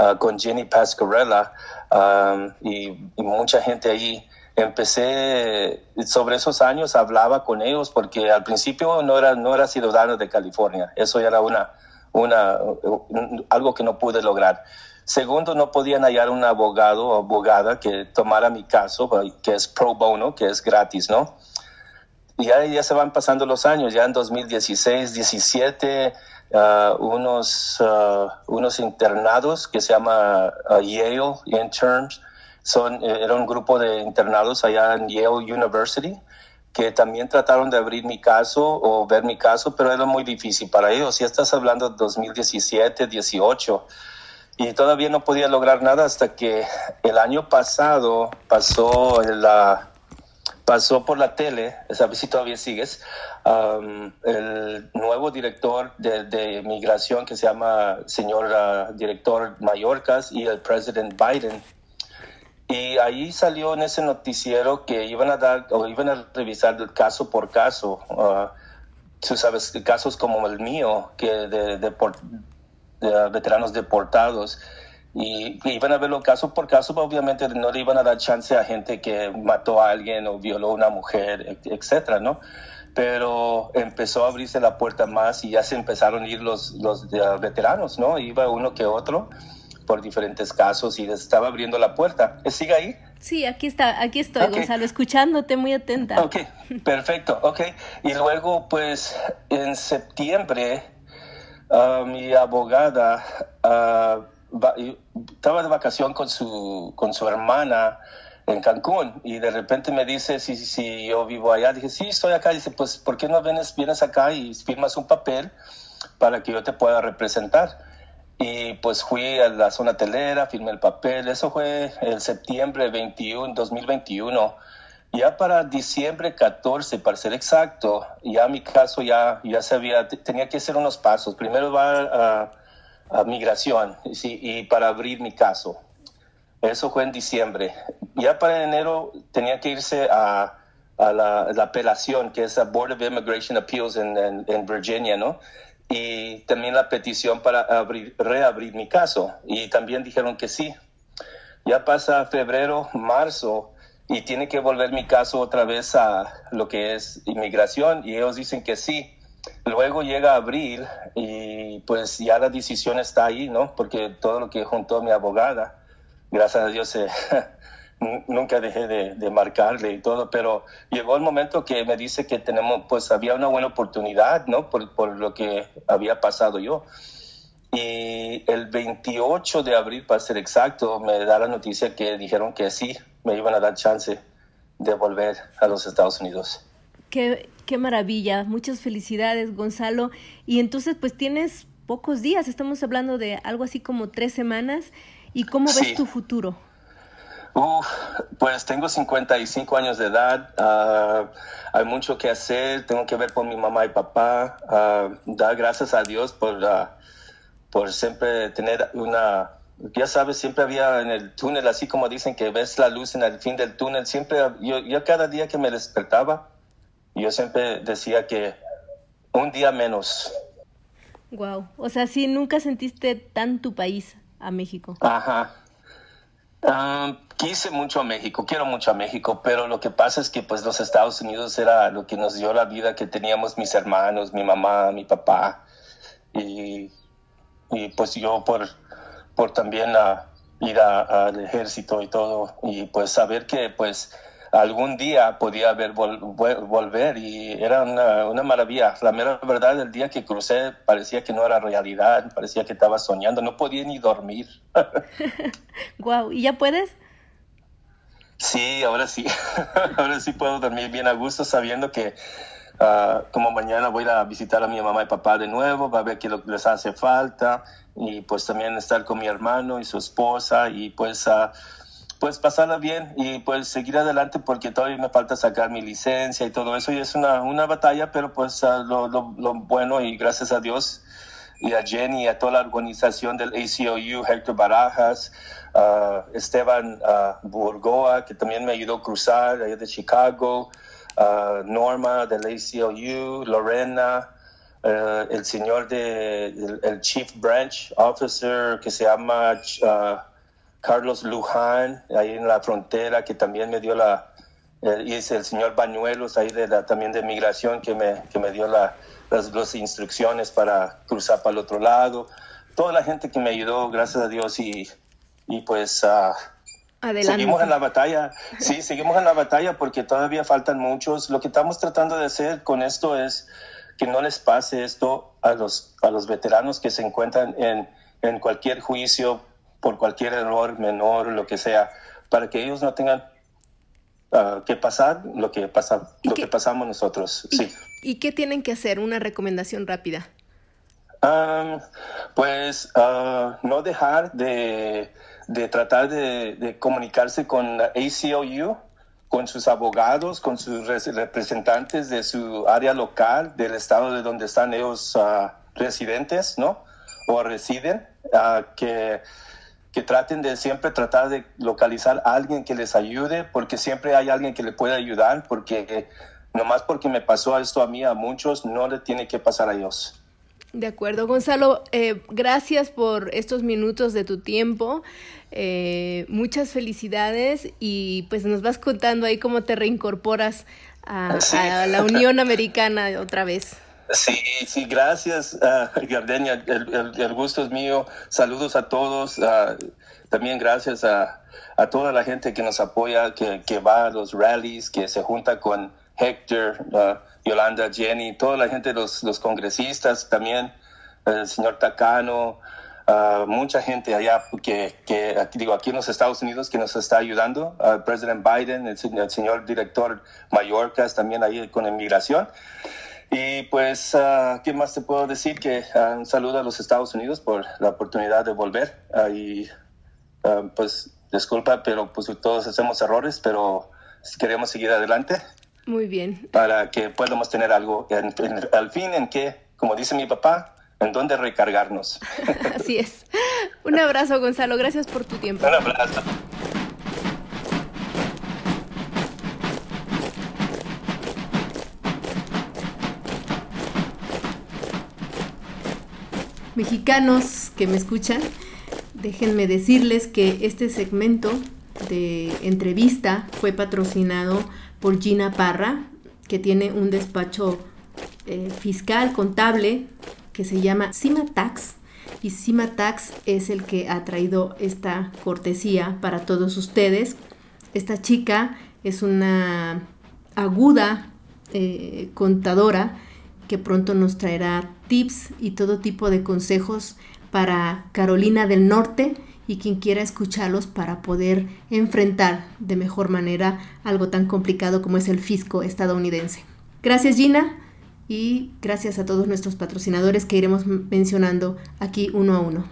uh, con Jenny Pascarella um, y, y mucha gente ahí. Empecé sobre esos años, hablaba con ellos porque al principio no era, no era ciudadano de California, eso era una, una, algo que no pude lograr. Segundo, no podían hallar un abogado o abogada que tomara mi caso, que es pro bono, que es gratis, ¿no? ya, ya se van pasando los años, ya en 2016, 17, uh, unos, uh, unos internados que se llama uh, Yale Interns, son, eh, era un grupo de internados allá en Yale University que también trataron de abrir mi caso o ver mi caso, pero era muy difícil para ellos. Ya estás hablando de 2017, 18, y todavía no podía lograr nada hasta que el año pasado pasó la pasó por la tele, ver si todavía sigues, el nuevo director de, migración que se llama señor uh, director Mallorcas y el presidente Biden. Y ahí salió en ese noticiero que iban a dar o iban a revisar caso por caso. Uh, tú sabes, casos como el mío, que de, de, de veteranos deportados y iban a verlo caso por caso, obviamente no le iban a dar chance a gente que mató a alguien o violó a una mujer, etcétera, ¿no? Pero empezó a abrirse la puerta más y ya se empezaron a ir los, los veteranos, ¿no? Iba uno que otro por diferentes casos y estaba abriendo la puerta. ¿Sigue ahí? Sí, aquí está, aquí estoy, Gonzalo, escuchándote muy atenta. Ok, perfecto, ok. Y luego, pues, en septiembre, uh, mi abogada uh, estaba de vacación con su, con su hermana en Cancún y de repente me dice si, si yo vivo allá. Dije, sí, estoy acá. Dice, pues, ¿por qué no vienes, vienes acá y firmas un papel para que yo te pueda representar? Y pues fui a la zona telera, firmé el papel. Eso fue el septiembre 21, 2021. Ya para diciembre 14, para ser exacto, ya mi caso ya, ya sabía, tenía que hacer unos pasos. Primero va a migración y para abrir mi caso. Eso fue en diciembre. Ya para enero tenía que irse a, la, la, apelación, que es la Board of Immigration Appeals en, Virginia, ¿no? Y también la petición para abrir, reabrir mi caso. Y también dijeron que sí. Ya pasa febrero, marzo, y tiene que volver mi caso otra vez a lo que es inmigración, y ellos dicen que sí. Luego llega abril y pues ya la decisión está ahí, ¿no? Porque todo lo que juntó mi abogada, gracias a Dios, nunca dejé de, marcarle y todo, pero llegó el momento que me dice que tenemos, pues había una buena oportunidad, ¿no? Por, por lo que había pasado yo. Y el 28 de abril, para ser exacto, me da la noticia que dijeron que sí, me iban a dar chance de volver a los Estados Unidos. Qué, qué maravilla, muchas felicidades Gonzalo. Y entonces pues tienes pocos días, estamos hablando de algo así como tres semanas. ¿Y cómo ves tu futuro? pues tengo 55 años de edad, uh, hay mucho que hacer, tengo que ver con mi mamá y papá, uh, dar gracias a Dios por, uh, por siempre tener una, ya sabes, siempre había en el túnel, así como dicen que ves la luz en el fin del túnel, siempre, yo, yo cada día que me despertaba, yo siempre decía que un día menos. Wow, o sea, sí, nunca sentiste tan tu país a México. Ajá. Ah, quise mucho a México, quiero mucho a México, pero lo que pasa es que pues los Estados Unidos era lo que nos dio la vida que teníamos mis hermanos, mi mamá, mi papá, y, y pues yo por, por también ir al ejército y todo, y pues saber que pues algún día podía ver volver y era una, una, maravilla. La mera verdad, el día que crucé parecía que no era realidad, parecía que estaba soñando, no podía ni dormir. wow, ¿y ya puedes? Sí, ahora sí, ahora sí puedo dormir bien a gusto sabiendo que uh, como mañana voy a visitar a mi mamá y papá de nuevo, va ver qué les hace falta y pues también estar con mi hermano y su esposa y pues... Uh, pues pasarla bien y pues seguir adelante porque todavía me falta sacar mi licencia y todo eso y es una, una batalla, pero pues uh, lo, lo, lo, bueno y gracias a Dios y a Jenny y a toda la organización del ACLU, Héctor Barajas, Esteban Burgoa, que también me ayudó a cruzar allá de Chicago, Norma del ACLU, Lorena, el señor de, el, Chief Branch Officer que se llama... Carlos Luján, ahí en la frontera, que también me dio la, eh, y es el señor Bañuelos, ahí de la, también de migración, que me, que me dio la, las, instrucciones para cruzar para el otro lado. Toda la gente que me ayudó, gracias a Dios, y, y pues uh, Adelante. Seguimos en la batalla, sí, seguimos en la batalla porque todavía faltan muchos. Lo que estamos tratando de hacer con esto es que no les pase esto a los, a los veteranos que se encuentran en, en cualquier juicio por cualquier error menor, lo que sea, para que ellos no tengan uh, que pasar lo que, pasa, lo que pasamos nosotros. ¿Y, sí. ¿Y qué tienen que hacer? Una recomendación rápida. Um, pues uh, no dejar de, de tratar de, comunicarse con la ACLU, con sus abogados, con sus representantes de su área local, del estado de donde están ellos uh, residentes, ¿no? O residen, uh, que, que traten de siempre tratar de localizar a alguien que les ayude, porque siempre hay alguien que le puede ayudar, porque nomás porque me pasó esto a mí, a muchos, no le tiene que pasar a ellos. De acuerdo, Gonzalo, eh, gracias por estos minutos de tu tiempo. Eh, muchas felicidades y pues nos vas contando ahí cómo te reincorporas a, sí. a la Unión Americana otra vez. Sí, sí, gracias, uh, Gardenia. El, el, el, gusto es mío. Saludos a todos. Uh, también gracias a, a, toda la gente que nos apoya, que, que, va a los rallies, que se junta con Héctor, uh, Yolanda, Jenny, toda la gente, los, los congresistas también, el señor Tacano, Uh, mucha gente allá que, que, digo, aquí en los Estados Unidos que nos está ayudando, el uh, presidente Biden, el, señor director Mallorca, también ahí con inmigración. Y pues, uh, ¿qué más te puedo decir? Que un saludo a los Estados Unidos por la oportunidad de volver. y pues, disculpa, pero pues todos hacemos errores, pero queremos seguir adelante. Muy bien. Para que podamos tener algo en, en, al fin en que, como dice mi papá, en dónde recargarnos. Así es. Un abrazo, Gonzalo. Gracias por tu tiempo. Un abrazo. Mexicanos que me escuchan, déjenme decirles que este segmento de entrevista fue patrocinado por Gina Parra, que tiene un despacho eh, fiscal, contable, que se llama Cimatax. Y Cimatax es el que ha traído esta cortesía para todos ustedes. Esta chica es una aguda eh, contadora que pronto nos traerá tips y todo tipo de consejos para Carolina del Norte y quien quiera escucharlos para poder enfrentar de mejor manera algo tan complicado como es el fisco estadounidense. Gracias Gina y gracias a todos nuestros patrocinadores que iremos mencionando aquí uno a uno.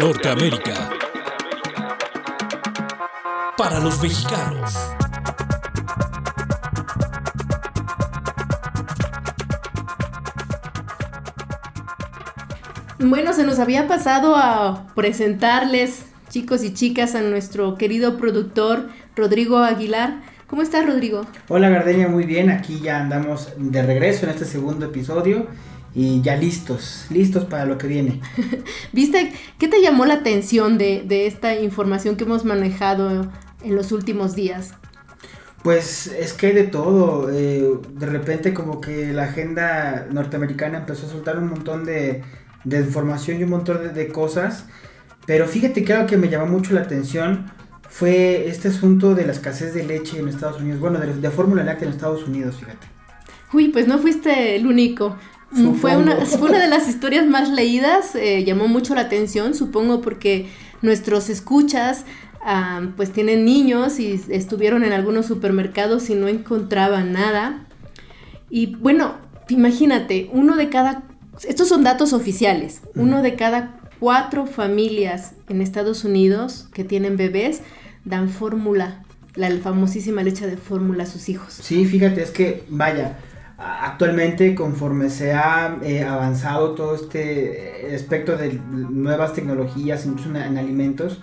Norteamérica. Para los mexicanos. Bueno, se nos había pasado a presentarles, chicos y chicas, a nuestro querido productor Rodrigo Aguilar. ¿Cómo estás, Rodrigo? Hola, Gardenia, muy bien. Aquí ya andamos de regreso en este segundo episodio y ya listos, listos para lo que viene. ¿Viste? ¿Qué te llamó la atención de, de esta información que hemos manejado en los últimos días? Pues es que hay de todo. Eh, de repente como que la agenda norteamericana empezó a soltar un montón de, de información y un montón de, de, cosas. Pero fíjate que algo que me llamó mucho la atención fue este asunto de la escasez de leche en Estados Unidos. Bueno, de, de fórmula láctea en Estados Unidos, fíjate. Uy, pues no fuiste el único. Fue una, fue una, de las historias más leídas, eh, llamó mucho la atención, supongo porque nuestros escuchas uh, pues tienen niños y estuvieron en algunos supermercados y no encontraban nada. Y bueno, imagínate, uno de cada, estos son datos oficiales, uno de cada cuatro familias en Estados Unidos que tienen bebés dan fórmula, la famosísima leche de fórmula a sus hijos. Sí, fíjate, es que vaya, actualmente conforme se ha eh, avanzado todo este aspecto de nuevas tecnologías, incluso en, en alimentos,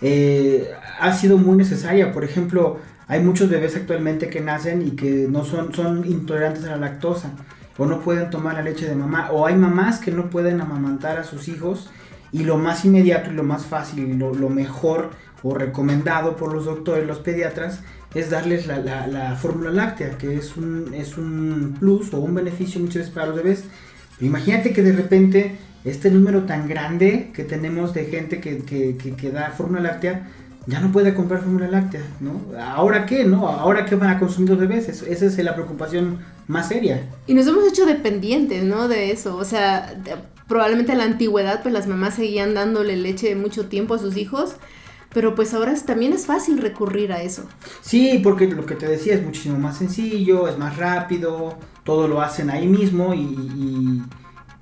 eh, ha sido muy necesaria. Por ejemplo, hay muchos bebés actualmente que nacen y que no son, son intolerantes a la lactosa o no pueden tomar la leche de mamá o hay mamás que no pueden amamantar a sus hijos y lo más inmediato y lo más fácil y lo, lo mejor o recomendado por los doctores, los pediatras, es darles la, la, la, fórmula láctea, que es un, es un plus o un beneficio muchas veces para los bebés. Pero imagínate que de repente este número tan grande que tenemos de gente que, que, que, que da fórmula láctea, ya no puede comprar fórmula láctea, ¿no? ¿Ahora qué, no? ¿Ahora qué van a consumir los bebés? esa es la preocupación más seria. Y nos hemos hecho dependientes, ¿no? De eso, o sea, probablemente en la antigüedad pues las mamás seguían dándole leche mucho tiempo a sus hijos, pero pues ahora también es fácil recurrir a eso. Sí, porque lo que te decía es muchísimo más sencillo, es más rápido, todo lo hacen ahí mismo y,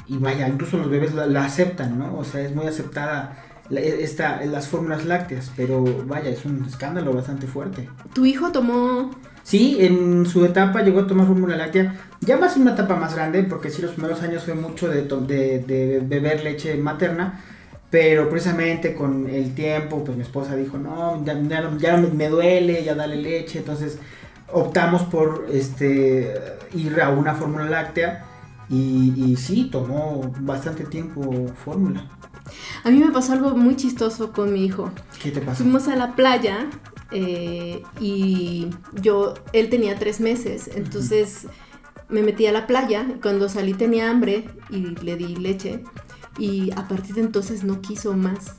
y, vaya, incluso los bebés la, aceptan, ¿no? O sea, es muy aceptada esta, las fórmulas lácteas, pero vaya, es un escándalo bastante fuerte. ¿Tu hijo tomó Sí, en su etapa llegó a tomar fórmula láctea, ya más en una etapa más grande, porque sí, los primeros años fue mucho de, de, beber leche materna, pero precisamente con el tiempo, pues mi esposa dijo, no, ya, ya, me duele, ya dale leche, entonces optamos por este ir a una fórmula láctea y, y sí, tomó bastante tiempo fórmula. A mí me pasó algo muy chistoso con mi hijo. ¿Qué te pasó? Fuimos a la playa eh, y yo, él tenía tres meses, entonces me metí a la playa, cuando salí tenía hambre y le di leche y a partir de entonces no quiso más.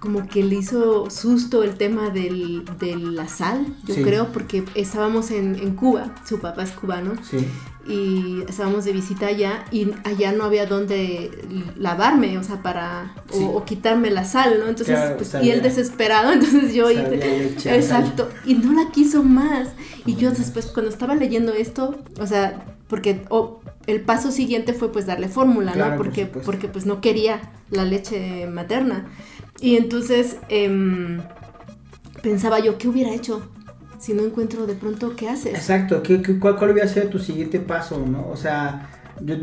Como que le hizo susto el tema del, de la sal, yo creo, porque estábamos en, en, Cuba, su papá es cubano, sí y estábamos de visita allá y allá no había donde lavarme, o sea, para, o, quitarme la sal, ¿no? Entonces, pues, y él desesperado, entonces yo exacto, y no la quiso más. Y yo después, cuando estaba leyendo esto, o sea, porque el paso siguiente fue pues darle fórmula, ¿no? Porque, porque pues no quería la leche materna. Y entonces em, pensaba yo, ¿qué hubiera hecho? Si no encuentro de pronto qué haces. Exacto, ¿Qué, cuál, cuál hubiera sido tu siguiente paso, no? O sea, yo,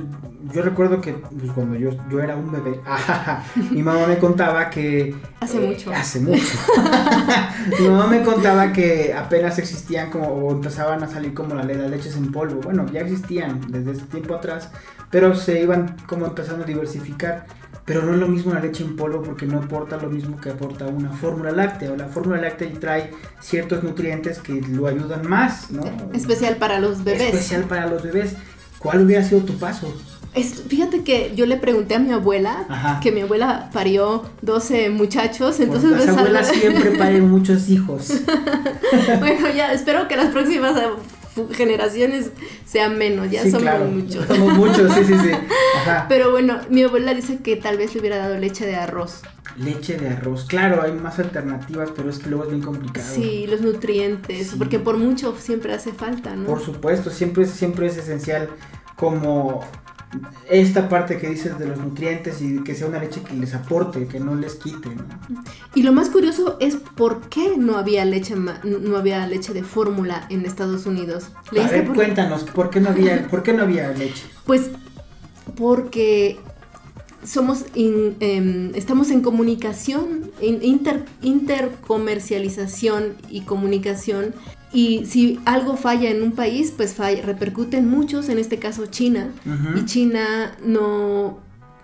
yo recuerdo que pues, cuando yo, yo era un bebé, mi mamá me contaba que... Hace eh, mucho. Hace mucho. mi mamá me contaba que apenas existían como, o empezaban a salir como la, las leches en polvo. Bueno, ya existían desde ese tiempo atrás, pero se iban como empezando a diversificar. Pero no es lo mismo la leche en polvo porque no aporta lo mismo que aporta una fórmula láctea. O la fórmula láctea trae ciertos nutrientes que lo ayudan más, ¿no? Especial para los bebés. Especial para los bebés. ¿Cuál hubiera sido tu paso? fíjate que yo le pregunté a mi abuela, que mi abuela parió 12 muchachos, entonces... las abuelas siempre paren muchos hijos. bueno, ya, espero que las próximas generaciones sean menos, ya somos muchos. Somos muchos, sí, sí, sí. Pero bueno, mi abuela dice que tal vez le hubiera dado leche de arroz. Leche de arroz, claro, hay más alternativas, pero es que luego es bien complicado. Sí, los nutrientes, porque por mucho siempre hace falta, ¿no? Por supuesto, siempre, siempre es esencial como esta parte que dices de los nutrientes y que sea una leche que les aporte, que no les quite. Y lo más curioso es por qué no había leche no había leche de fórmula en Estados Unidos. A ver, cuéntanos, ¿por qué no había, por qué no había leche? Pues porque somos em, estamos en comunicación, en inter, intercomercialización y comunicación y si algo falla en un país, pues falla, repercute en muchos, en este caso China. Y China no,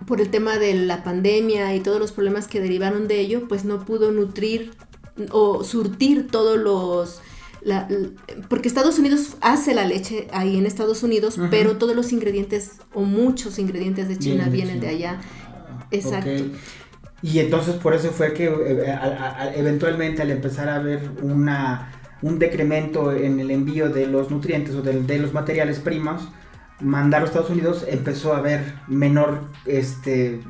por el tema de la pandemia y todos los problemas que derivaron de ello, pues no pudo nutrir o surtir todos los... porque Estados Unidos hace la leche ahí en Estados Unidos, pero todos los ingredientes o muchos ingredientes de China vienen de allá. Exacto. Y entonces por eso fue que eh, eventualmente al empezar a ver una un decremento en el envío de los nutrientes o de, los materiales primos, mandar a Estados Unidos empezó a haber menor este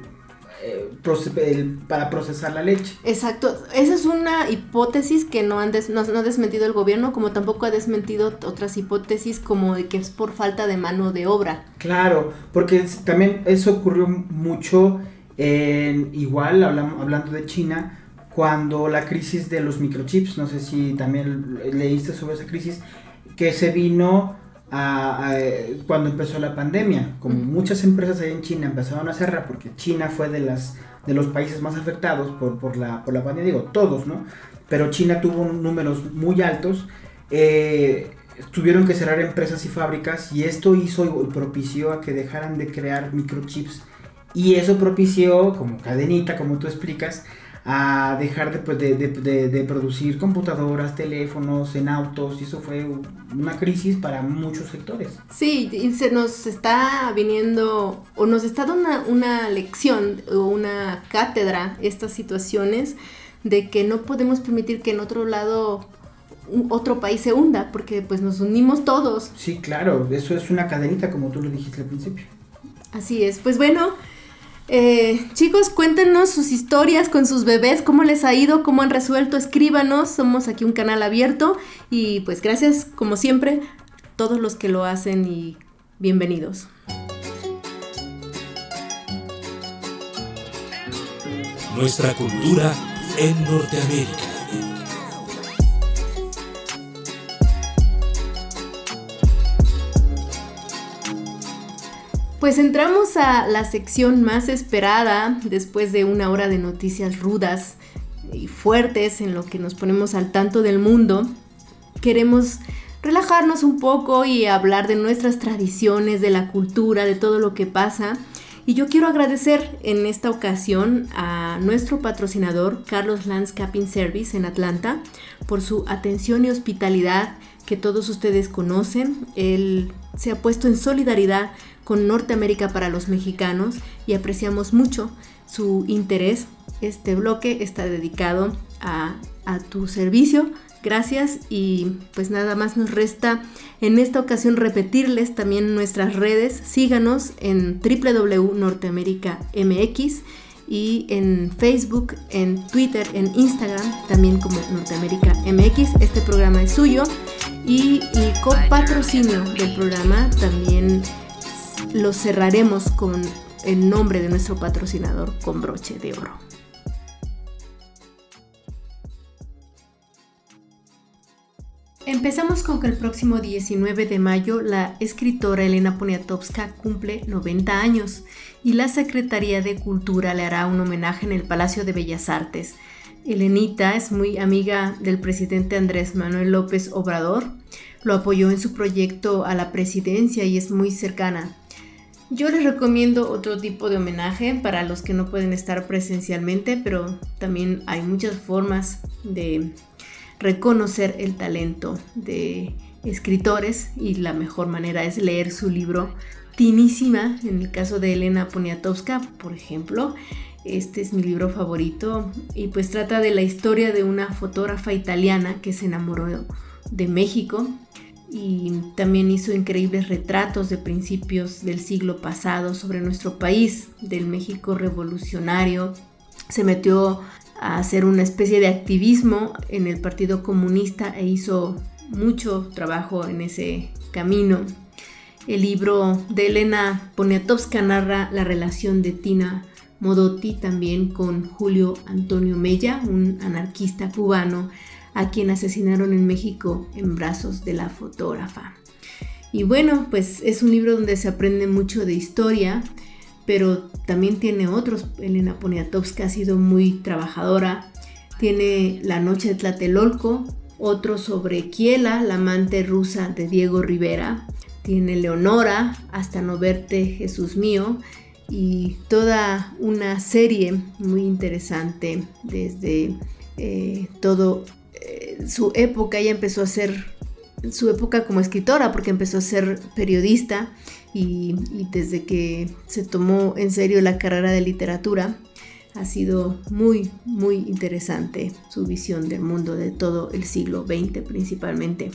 eh, para procesar la leche. Exacto, esa es una hipótesis que no, han no, ha desmentido el gobierno, como tampoco ha desmentido otras hipótesis como de que es por falta de mano de obra. Claro, porque también eso ocurrió mucho en, igual hablando de China, cuando la crisis de los microchips, no sé si también leíste sobre esa crisis, que se vino a, cuando empezó la pandemia. Como muchas empresas ahí en China empezaron a cerrar, porque China fue de, las, de los países más afectados por, por, la, por la pandemia, digo, todos, ¿no? Pero China tuvo números muy altos. Eh, tuvieron que cerrar empresas y fábricas y esto hizo y propició a que dejaran de crear microchips y eso propició como cadenita como tú explicas a dejar pues, de, de, de, producir computadoras, teléfonos en autos, y eso fue una crisis para muchos sectores. Sí, y se nos está viniendo, o nos está dando una, una lección o una cátedra estas situaciones de que no podemos permitir que en otro lado otro país se hunda, porque pues nos unimos todos. Sí, claro, eso es una cadenita como tú lo dijiste al principio. Así es, pues bueno, eh, chicos, cuéntenos sus historias con sus bebés, cómo les ha ido, cómo han resuelto, escríbanos, somos aquí un canal abierto y pues gracias como siempre a todos los que lo hacen y bienvenidos. Nuestra cultura en Norteamérica. Pues entramos a la sección más esperada después de una hora de noticias rudas y fuertes en lo que nos ponemos al tanto del mundo. Queremos relajarnos un poco y hablar de nuestras tradiciones, de la cultura, de todo lo que pasa. Y yo quiero agradecer en esta ocasión a nuestro patrocinador, Carlos Landscaping Service en Atlanta, por su atención y hospitalidad que todos ustedes conocen. Él se ha puesto en solidaridad con Norteamérica para los mexicanos y apreciamos mucho su interés. Este bloque está dedicado a, tu servicio. Gracias y pues nada más nos resta en esta ocasión repetirles también nuestras redes. Síganos en www.norteamerica.mx y en Facebook, en Twitter, en Instagram, también como Norteamérica MX. Este programa es suyo y el copatrocinio del programa también lo cerraremos con el nombre de nuestro patrocinador con broche de oro. Empezamos con que el próximo 19 de mayo la escritora Elena Poniatowska cumple 90 años y la Secretaría de Cultura le hará un homenaje en el Palacio de Bellas Artes. Elenita es muy amiga del presidente Andrés Manuel López Obrador, lo apoyó en su proyecto a la presidencia y es muy cercana. Yo les recomiendo otro tipo de homenaje para los que no pueden estar presencialmente, pero también hay muchas formas de reconocer el talento de escritores y la mejor manera es leer su libro Tinísima, en el caso de Elena Poniatowska, por ejemplo. Este es mi libro favorito y pues trata de la historia de una fotógrafa italiana que se enamoró de México y también hizo increíbles retratos de principios del siglo pasado sobre nuestro país, del México revolucionario. Se metió a hacer una especie de activismo en el Partido Comunista e hizo mucho trabajo en ese camino. El libro de Elena Poniatowska narra la relación de Tina Modotti también con Julio Antonio Mella, un anarquista cubano a quien asesinaron en México en brazos de la fotógrafa. Y bueno, pues es un libro donde se aprende mucho de historia, pero también tiene otros. Elena Poniatowska ha sido muy trabajadora. Tiene La Noche de Tlatelolco, otro sobre Kiela, la amante rusa de Diego Rivera. Tiene Leonora, Hasta no verte, Jesús mío, y toda una serie muy interesante desde eh, todo su época, ella empezó a ser, su época como escritora, porque empezó a ser periodista y, desde que se tomó en serio la carrera de literatura, ha sido muy, muy interesante su visión del mundo de todo el siglo XX principalmente.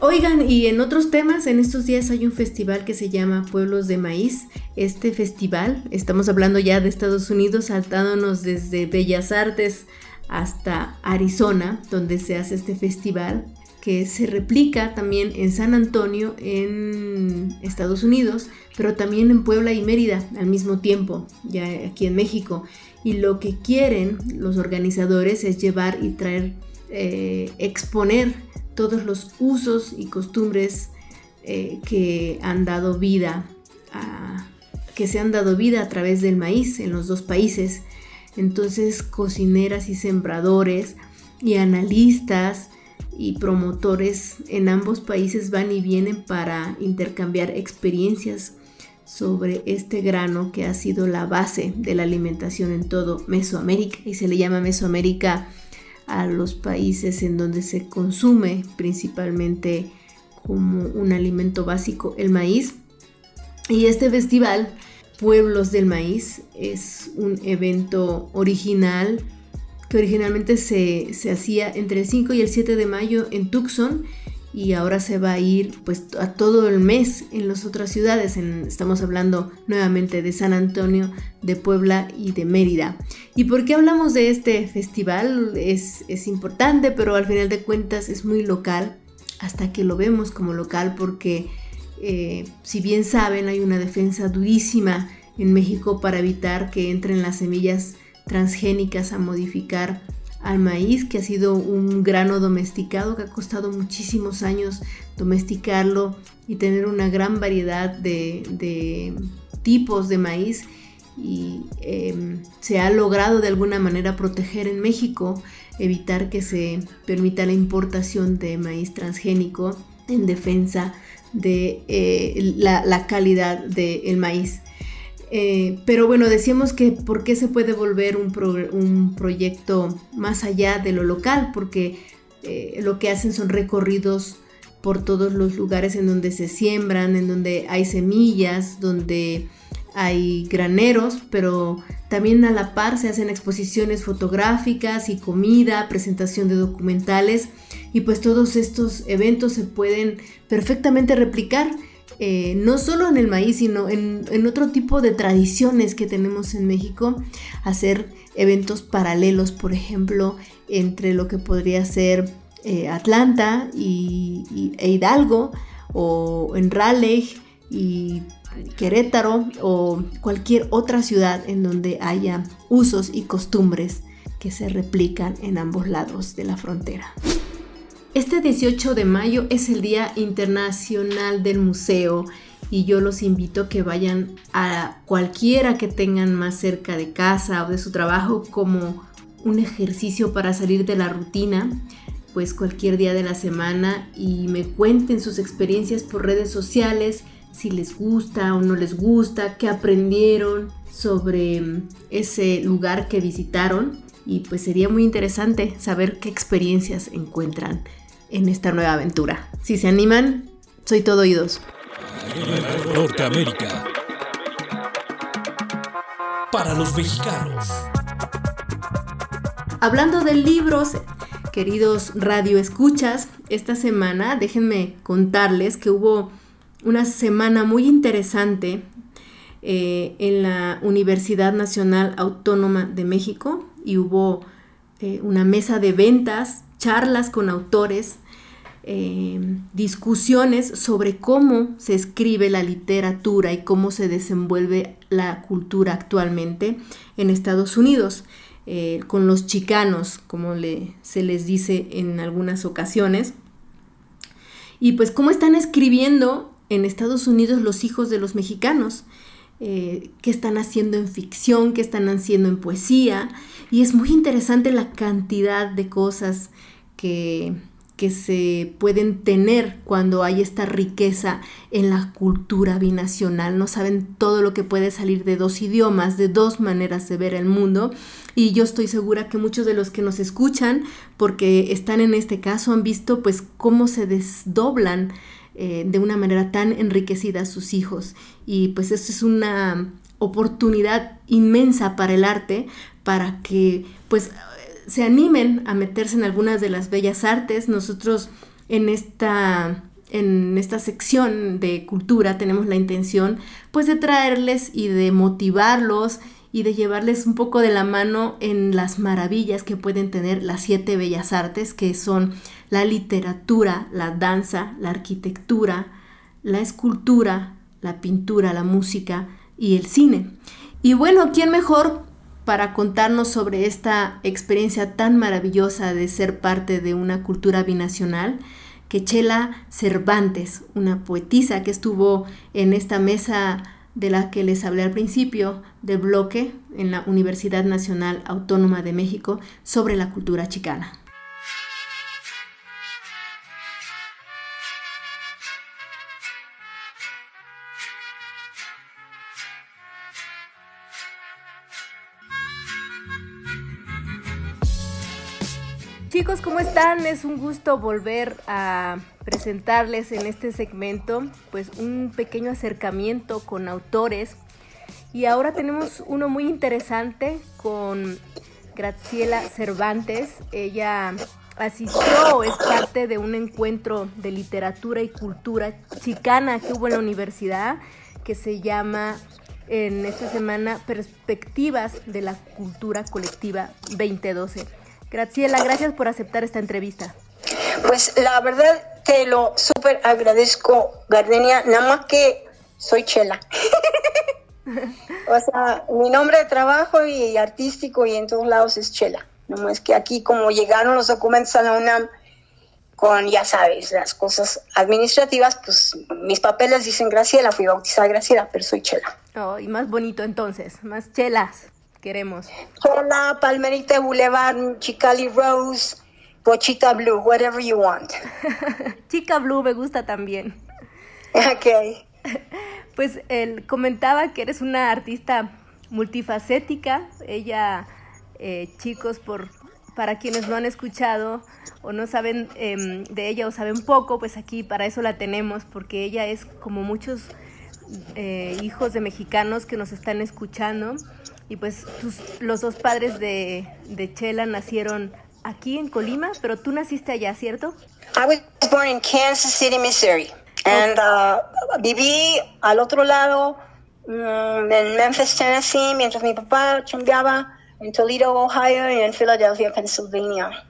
Oigan, y en otros temas, en estos días hay un festival que se llama Pueblos de Maíz. Este festival, estamos hablando ya de Estados Unidos, saltándonos desde Bellas Artes hasta Arizona, donde se hace este festival que se replica también en San Antonio, en Estados Unidos, pero también en Puebla y Mérida al mismo tiempo, ya aquí en México. Y lo que quieren los organizadores es llevar y traer, eh, exponer todos los usos y costumbres eh, que han dado vida que se han dado vida a través del maíz en los dos países entonces cocineras y sembradores y analistas y promotores en ambos países van y vienen para intercambiar experiencias sobre este grano que ha sido la base de la alimentación en todo Mesoamérica y se le llama Mesoamérica a los países en donde se consume principalmente como un alimento básico el maíz. Y este festival Pueblos del Maíz es un evento original que originalmente se, hacía entre el 5 y el 7 de mayo en Tucson y ahora se va a ir pues a todo el mes en las otras ciudades. estamos hablando nuevamente de San Antonio, de Puebla y de Mérida. ¿Y por qué hablamos de este festival? Es, es importante, pero al final de cuentas es muy local, hasta que lo vemos como local porque eh, si bien saben hay una defensa durísima en México para evitar que entren las semillas transgénicas a modificar al maíz, que ha sido un grano domesticado, que ha costado muchísimos años domesticarlo y tener una gran variedad de, tipos de maíz. Y em, se ha logrado de alguna manera proteger en México, evitar que se permita la importación de maíz transgénico en defensa de eh, la, calidad del maíz. Eh, pero bueno, decíamos que por qué se puede volver un, proyecto más allá de lo local, porque eh, lo que hacen son recorridos por todos los lugares en donde se siembran, en donde hay semillas, donde hay graneros, pero también a la par se hacen exposiciones fotográficas y comida, presentación de documentales y pues todos estos eventos se pueden perfectamente replicar eh, no solo en el maíz, sino en, otro tipo de tradiciones que tenemos en México, hacer eventos paralelos, por ejemplo, entre lo que podría ser eh, Atlanta y, e Hidalgo, o en Raleigh y Querétaro, o cualquier otra ciudad en donde haya usos y costumbres que se replican en ambos lados de la frontera. Este 18 de mayo es el Día Internacional del Museo y yo los invito a que vayan a cualquiera que tengan más cerca de casa o de su trabajo como un ejercicio para salir de la rutina, pues cualquier día de la semana y me cuenten sus experiencias por redes sociales, si les gusta o no les gusta, qué aprendieron sobre ese lugar que visitaron y pues sería muy interesante saber qué experiencias encuentran en esta nueva aventura. Si se animan, soy todo oídos. Norteamérica. Para los mexicanos. Hablando de libros, queridos radio escuchas, esta semana déjenme contarles que hubo una semana muy interesante eh, en la Universidad Nacional Autónoma de México y hubo eh, una mesa de ventas, charlas con autores eh, discusiones sobre cómo se escribe la literatura y cómo se desenvuelve la cultura actualmente en Estados Unidos, con los chicanos, como se les dice en algunas ocasiones. Y pues cómo están escribiendo en Estados Unidos los hijos de los mexicanos. Eh, qué están haciendo en ficción, qué están haciendo en poesía. Y es muy interesante la cantidad de cosas que, que se pueden tener cuando hay esta riqueza en la cultura binacional. No saben todo lo que puede salir de dos idiomas, de dos maneras de ver el mundo. Y yo estoy segura que muchos de los que nos escuchan, porque están en este caso, han visto pues cómo se desdoblan eh, de una manera tan enriquecida sus hijos. Y pues esto es una oportunidad inmensa para el arte, para que pues se animen a meterse en algunas de las bellas artes. Nosotros en esta, en esta sección de cultura tenemos la intención pues de traerles y de motivarlos y de llevarles un poco de la mano en las maravillas que pueden tener las siete bellas artes, que son la literatura, la danza, la arquitectura, la escultura, la pintura, la música y el cine. Y bueno, ¿quién mejor para contarnos sobre esta experiencia tan maravillosa de ser parte de una cultura binacional que Chela Cervantes, una poetisa que estuvo en esta mesa de la que les hablé al principio, de bloque en la Universidad Nacional Autónoma de México sobre la cultura chicana. Chicos, ¿cómo están? Es un gusto volver a presentarles en este segmento pues un pequeño acercamiento con autores y ahora tenemos uno muy interesante con Graciela Cervantes. Ella asistió es parte de un encuentro de literatura y cultura chicana que hubo en la universidad que se llama en esta semana Perspectivas de la Cultura Colectiva 2012. Graciela, gracias por aceptar esta entrevista. Pues la verdad te lo súper agradezco, Gardenia, nada más que soy Chela. o sea, mi nombre de trabajo y artístico y en todos lados es Chela. No es que aquí como llegaron los documentos a la UNAM con, ya sabes, las cosas administrativas, pues mis papeles dicen Graciela, fui bautizada Graciela, pero soy Chela. Oh, y más bonito entonces, más chelas queremos. Chela, Palmerita Boulevard, Chicali Rose, Pochita Blue, whatever you want. Chica Blue me gusta también. Ok. Pues él comentaba que eres una artista multifacética. Ella eh, chicos, por, para quienes no han escuchado o no saben em, de ella o saben poco, pues aquí para eso la tenemos, porque ella es como muchos eh, hijos de mexicanos que nos están escuchando. Y pues tus, los dos padres de, de Chela nacieron aquí en Colima, pero tú naciste allá, ¿cierto? I was born in Kansas City, Missouri. And uh, viví al otro lado mm, en Memphis, Tennessee, mientras mi papá chambeaba en Toledo, Ohio, y en Philadelphia, Pennsylvania.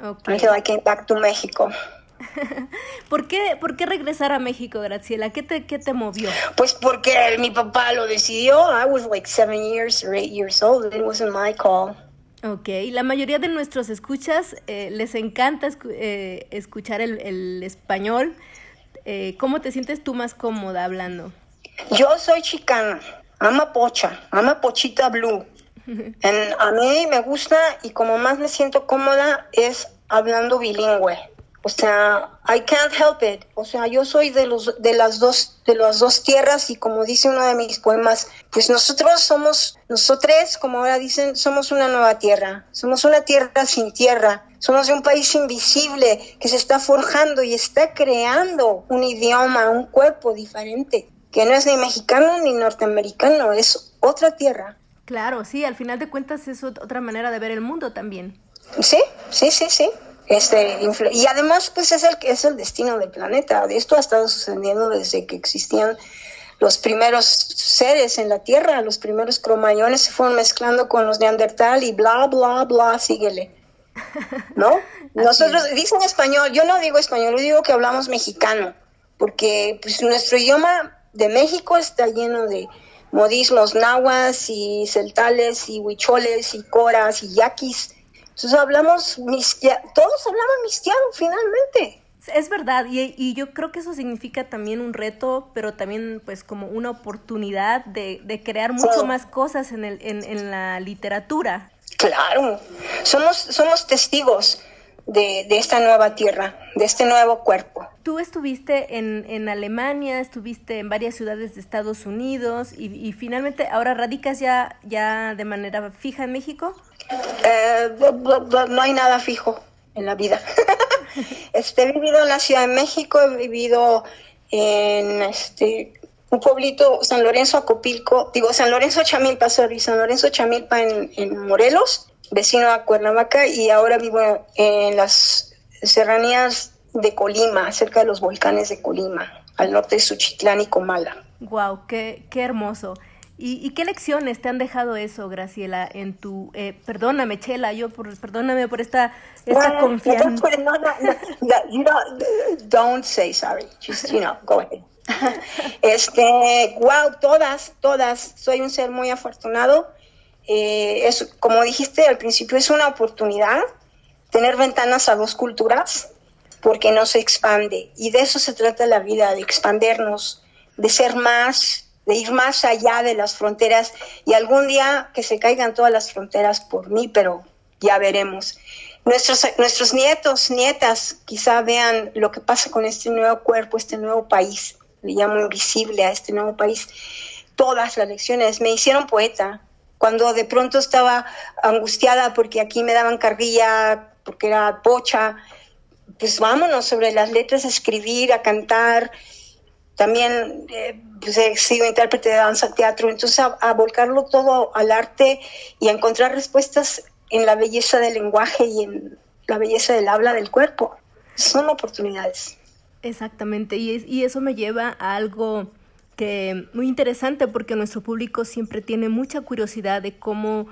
Okay. Until I came back to Mexico. ¿Por qué, ¿Por qué regresar a México, Graciela? ¿Qué te, qué te movió? Pues porque mi papá lo decidió. I was like seven years or eight years old. It wasn't my call. Ok, la mayoría de nuestros escuchas eh, les encanta eh, escuchar el, el español. Eh, ¿Cómo te sientes tú más cómoda hablando? Yo soy chicana, ama pocha, ama pochita blue. En, a mí me gusta y como más me siento cómoda es hablando bilingüe. O sea, I can't help it. O sea, yo soy de los de las dos de las dos tierras y como dice uno de mis poemas, pues nosotros somos nosotros, como ahora dicen, somos una nueva tierra. Somos una tierra sin tierra. Somos de un país invisible que se está forjando y está creando un idioma, un cuerpo diferente, que no es ni mexicano ni norteamericano, es otra tierra. Claro, sí, al final de cuentas es otra manera de ver el mundo también. Sí, sí, sí, sí. Este, y además, pues es el, es el destino del planeta. Esto ha estado sucediendo desde que existían los primeros seres en la Tierra, los primeros cromañones se fueron mezclando con los neandertal y bla, bla, bla, síguele. ¿No? Nosotros, dicen español, yo no digo español, yo digo que hablamos mexicano, porque pues nuestro idioma de México está lleno de, modismos nahuas y celtales y huicholes y coras y yaquis. Entonces hablamos, todos hablamos mistiano finalmente. Es verdad, y, y, yo creo que eso significa también un reto, pero también pues como una oportunidad de, de crear mucho más cosas en, el, en, en, la literatura. Claro, somos, somos testigos de, de, esta nueva tierra, de este nuevo cuerpo. Tú estuviste en, en Alemania, estuviste en varias ciudades de Estados Unidos y, finalmente ahora radicas ya, ya de manera fija en México. Eh, no hay nada fijo en la vida. este, he vivido en la Ciudad de México, he vivido en este un pueblito, San Lorenzo Acopilco, digo San Lorenzo Chamilpa, sorry, San Lorenzo Chamilpa en, en Morelos vecino a Cuernavaca y ahora vivo en las serranías de Colima, cerca de los volcanes de Colima, al norte de Suchitlán y Comala. Wow, qué, qué hermoso. ¿Y, ¿Y, qué lecciones te han dejado eso, Graciela, en tu... Eh, perdóname, Chela, yo por, perdóname por esta, esta well, confianza. No, no, no, you don't, don't say sorry, just, you know, go ahead. Este, wow, todas, todas, soy un ser muy afortunado eh, es, como dijiste al principio, es una oportunidad tener ventanas a dos culturas porque no se expande. Y de eso se trata la vida, de expandernos, de ser más, de ir más allá de las fronteras y algún día que se caigan todas las fronteras por mí, pero ya veremos. Nuestros, nuestros nietos, nietas, quizá vean lo que pasa con este nuevo cuerpo, este nuevo país. Le llamo invisible a este nuevo país. Todas las lecciones me hicieron poeta, cuando de pronto estaba angustiada porque aquí me daban carrilla, porque era pocha, pues vámonos sobre las letras a escribir, a cantar. También eh, pues he sido intérprete de danza, teatro, entonces a, volcarlo todo al arte y a encontrar respuestas en la belleza del lenguaje y en la belleza del habla del cuerpo. Son oportunidades. Exactamente, y, y eso me lleva a algo que muy interesante porque nuestro público siempre tiene mucha curiosidad de cómo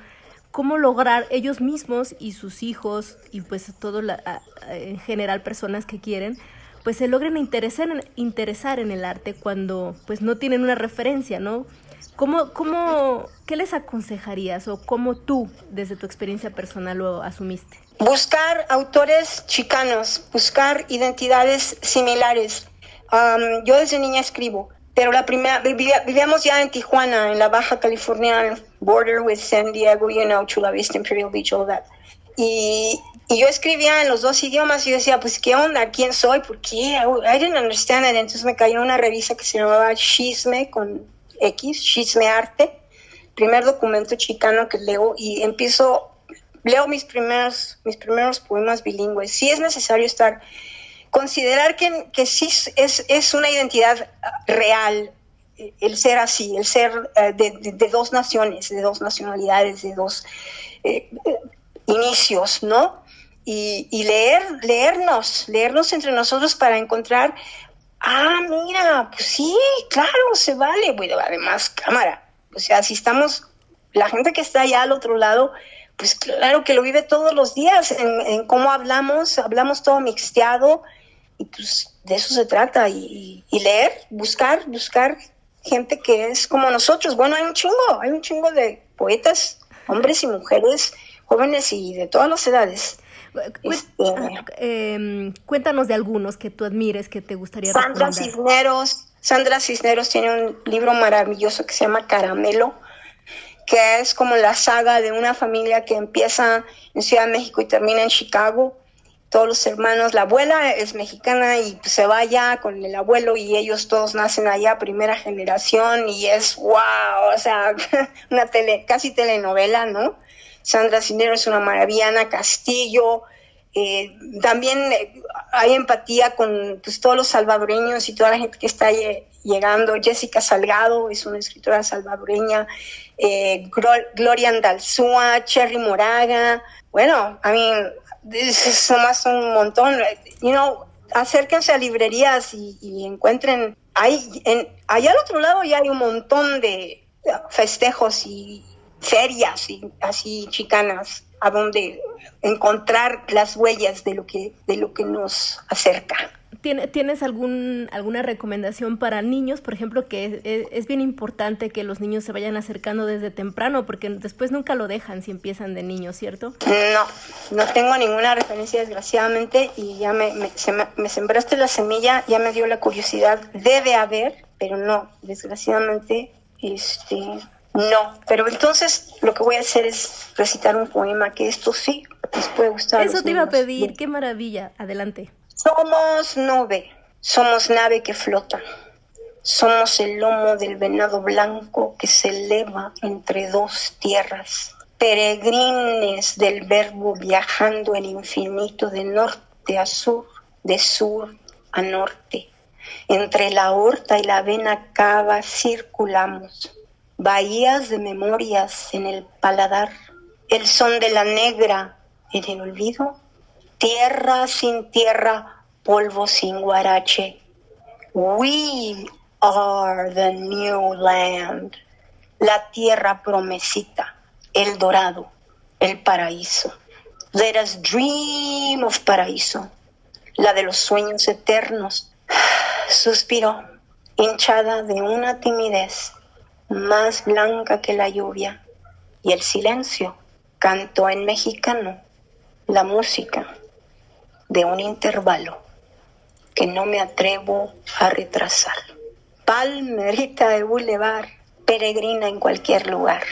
cómo lograr ellos mismos y sus hijos y pues todo la, en general personas que quieren pues se logren interesar en, el arte cuando pues no tienen una referencia, ¿no? ¿Cómo, cómo, ¿Qué les aconsejarías o cómo tú, desde tu experiencia personal, lo asumiste? Buscar autores chicanos, buscar identidades similares. yo desde niña escribo, pero la primera, vivíamos ya en Tijuana, en la Baja California, border with San Diego, you know, Chula Vista, Imperial Beach, all that. Y, y yo escribía en los dos idiomas y yo decía, pues, ¿qué onda? ¿Quién soy? ¿Por qué? I didn't understand it. Entonces me cayó una revista que se llamaba Chisme con X, Chisme Arte, primer documento chicano que leo y empiezo, leo mis primeros, mis primeros poemas bilingües. Sí es necesario estar, considerar que, que sí es, es una identidad real, el ser así, el ser eh, de, de, dos naciones, de dos nacionalidades, de dos eh, inicios, ¿no? Y, y, leer, leernos, leernos entre nosotros para encontrar ah, mira, pues sí, claro, se vale. Bueno, además, cámara. O sea, si estamos, la gente que está allá al otro lado, pues claro que lo vive todos los días, en, cómo hablamos, hablamos todo mixteado, y pues de eso se trata, y, leer, buscar, buscar gente que es como nosotros. Bueno, hay un chingo, hay un chingo de poetas, hombres y mujeres, jóvenes y de todas las edades. Este, em, cuéntanos de algunos que tú admires, que te gustaría Sandra Cisneros. Sandra Cisneros tiene un libro maravilloso que se llama Caramelo, que es como la saga de una familia que empieza en Ciudad de México y termina en Chicago. Todos los hermanos, la abuela es mexicana y se va allá con el abuelo y ellos todos nacen allá, primera generación, y es wow, o sea, una tele, casi telenovela, ¿no? Sandra Cinero es una maravillana, Castillo, eh, también eh, hay empatía con pues, todos los salvadoreños y toda la gente que está llegando. Jessica Salgado es una escritora salvadoreña, eh, Gloria Andalzúa, Cherry Moraga. Bueno, a mí más un montón. You know, acérquense a librerías y, encuentren. Hay, en, allá al otro lado ya hay un montón de festejos y, ferias y así chicanas a donde encontrar las huellas de lo que de lo que nos acerca. ¿Tienes algún, alguna recomendación para niños? Por ejemplo, que es, bien importante que los niños se vayan acercando desde temprano, porque después nunca lo dejan si empiezan de niños, ¿cierto? No, no tengo ninguna referencia, desgraciadamente, y ya me, me, me sembraste la semilla, ya me dio la curiosidad. Debe haber, pero no, desgraciadamente, este, no, pero entonces lo que voy a hacer es recitar un poema que esto sí les puede gustar. Eso te iba a pedir, qué maravilla. Adelante. Somos nube, somos nave que flota, somos el lomo del venado blanco que se eleva entre dos tierras, peregrines del verbo viajando el infinito de norte a sur, de sur a norte. Entre la horta y la vena cava circulamos. Bahías de memorias en el paladar, el son de la negra en el olvido, tierra sin tierra, polvo sin guarache. We are the new land, la tierra promesita, el dorado, el paraíso. Let us dream of paraíso, la de los sueños eternos. Suspiró, hinchada de una timidez más blanca que la lluvia, y el silencio cantó en mexicano la música de un intervalo que no me atrevo a retrasar. Palmerita de Boulevard, peregrina en cualquier lugar.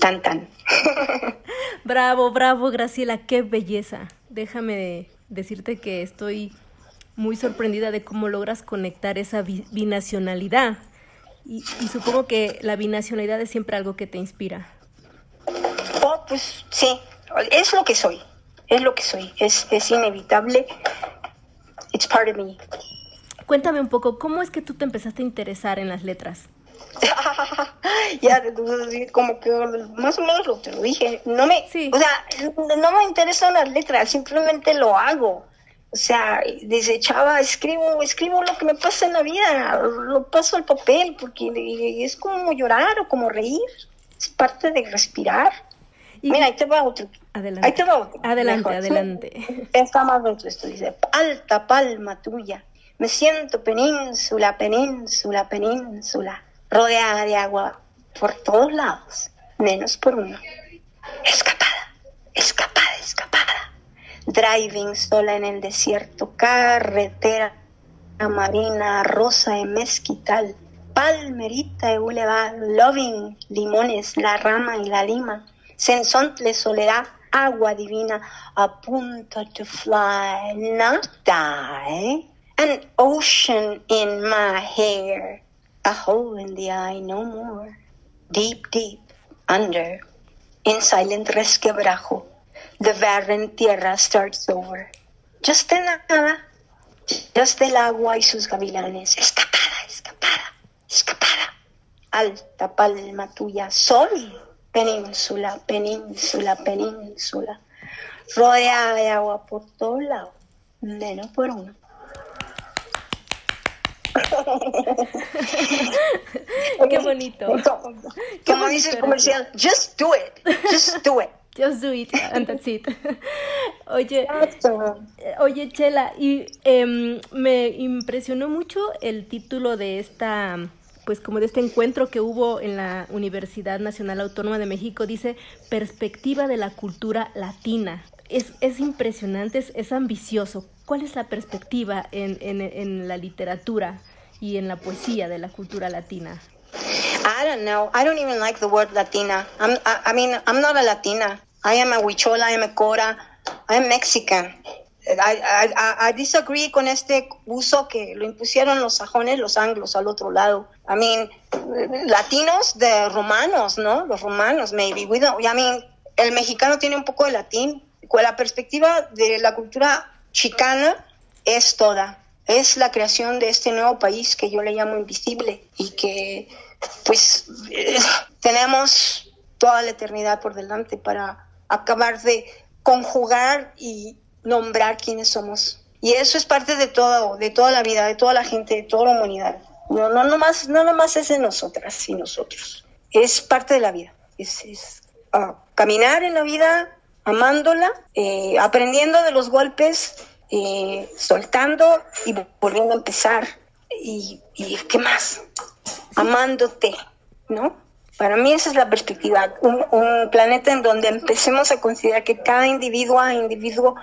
Tan tan. bravo, bravo, Graciela, qué belleza. Déjame decirte que estoy muy sorprendida de cómo logras conectar esa binacionalidad y, supongo que la binacionalidad es siempre algo que te inspira. Oh, pues sí, es lo que soy, es lo que soy, es, es inevitable. It's part of me. Cuéntame un poco, ¿cómo es que tú te empezaste a interesar en las letras? ya, como que más o menos lo te lo dije. No me, o sea, no me interesan las letras, simplemente lo hago. O sea, desechaba, escribo, escribo lo que me pasa en la vida, lo paso al papel, porque es como llorar o como reír, es parte de respirar. Mira, ahí te va otro. Adelante. Ahí te va otro. Adelante, adelante. Está más dentro esto, dice, alta palma tuya, me siento península, península, península, rodeada de agua por todos lados, menos por uno. Escapada, escapada, escapada. Driving sola en el desierto, carretera marina, rosa de mezquital, palmerita de boulevard, loving, limones, la rama y la lima, sensontle soledad, agua divina, a punto to fly, not die, an ocean in my hair, a hole in the eye, no more. Deep, deep, under, in silent resquebrajo, the barren tierra starts over. Just de nada, just del agua y sus gavilanes. Escapada, escapada, escapada. Alta palma tuya, sol, península, península, península. Rodeada de agua por todos lados, menos por uno. Qué bonito. Como dice el comercial, just do it, just do it. Just do it, and that's it. Oye, oye Chela, y em, me impresionó mucho el título de esta, pues como de este encuentro que hubo en la Universidad Nacional Autónoma de México, dice Perspectiva de la Cultura Latina. Es, es impresionante, es, es ambicioso. ¿Cuál es la perspectiva en, en, en la literatura y en la poesía de la cultura latina? I don't know. I don't even like the word Latina. I'm, I, I mean, I'm not a Latina. I am a Huichola, I am a Cora, I am Mexican. I, I, I, disagree con este uso que lo impusieron los sajones, los anglos al otro lado. I mean, latinos de romanos, ¿no? Los romanos, maybe. We don't, I mean, el mexicano tiene un poco de latín. Con la perspectiva de la cultura chicana es toda. Es la creación de este nuevo país que yo le llamo invisible y que, pues, eh, tenemos toda la eternidad por delante para acabar de conjugar y nombrar quiénes somos. Y eso es parte de todo, de toda la vida, de toda la gente, de toda la humanidad. No, no, nomás, no nomás es de nosotras y nosotros. Es parte de la vida. Es, es uh, caminar en la vida, amándola, eh, aprendiendo de los golpes, eh, soltando y volviendo a empezar. Y, y qué más? Amándote, ¿no? Para mí esa es la perspectiva, un, un, planeta en donde empecemos a considerar que cada individuo a individuo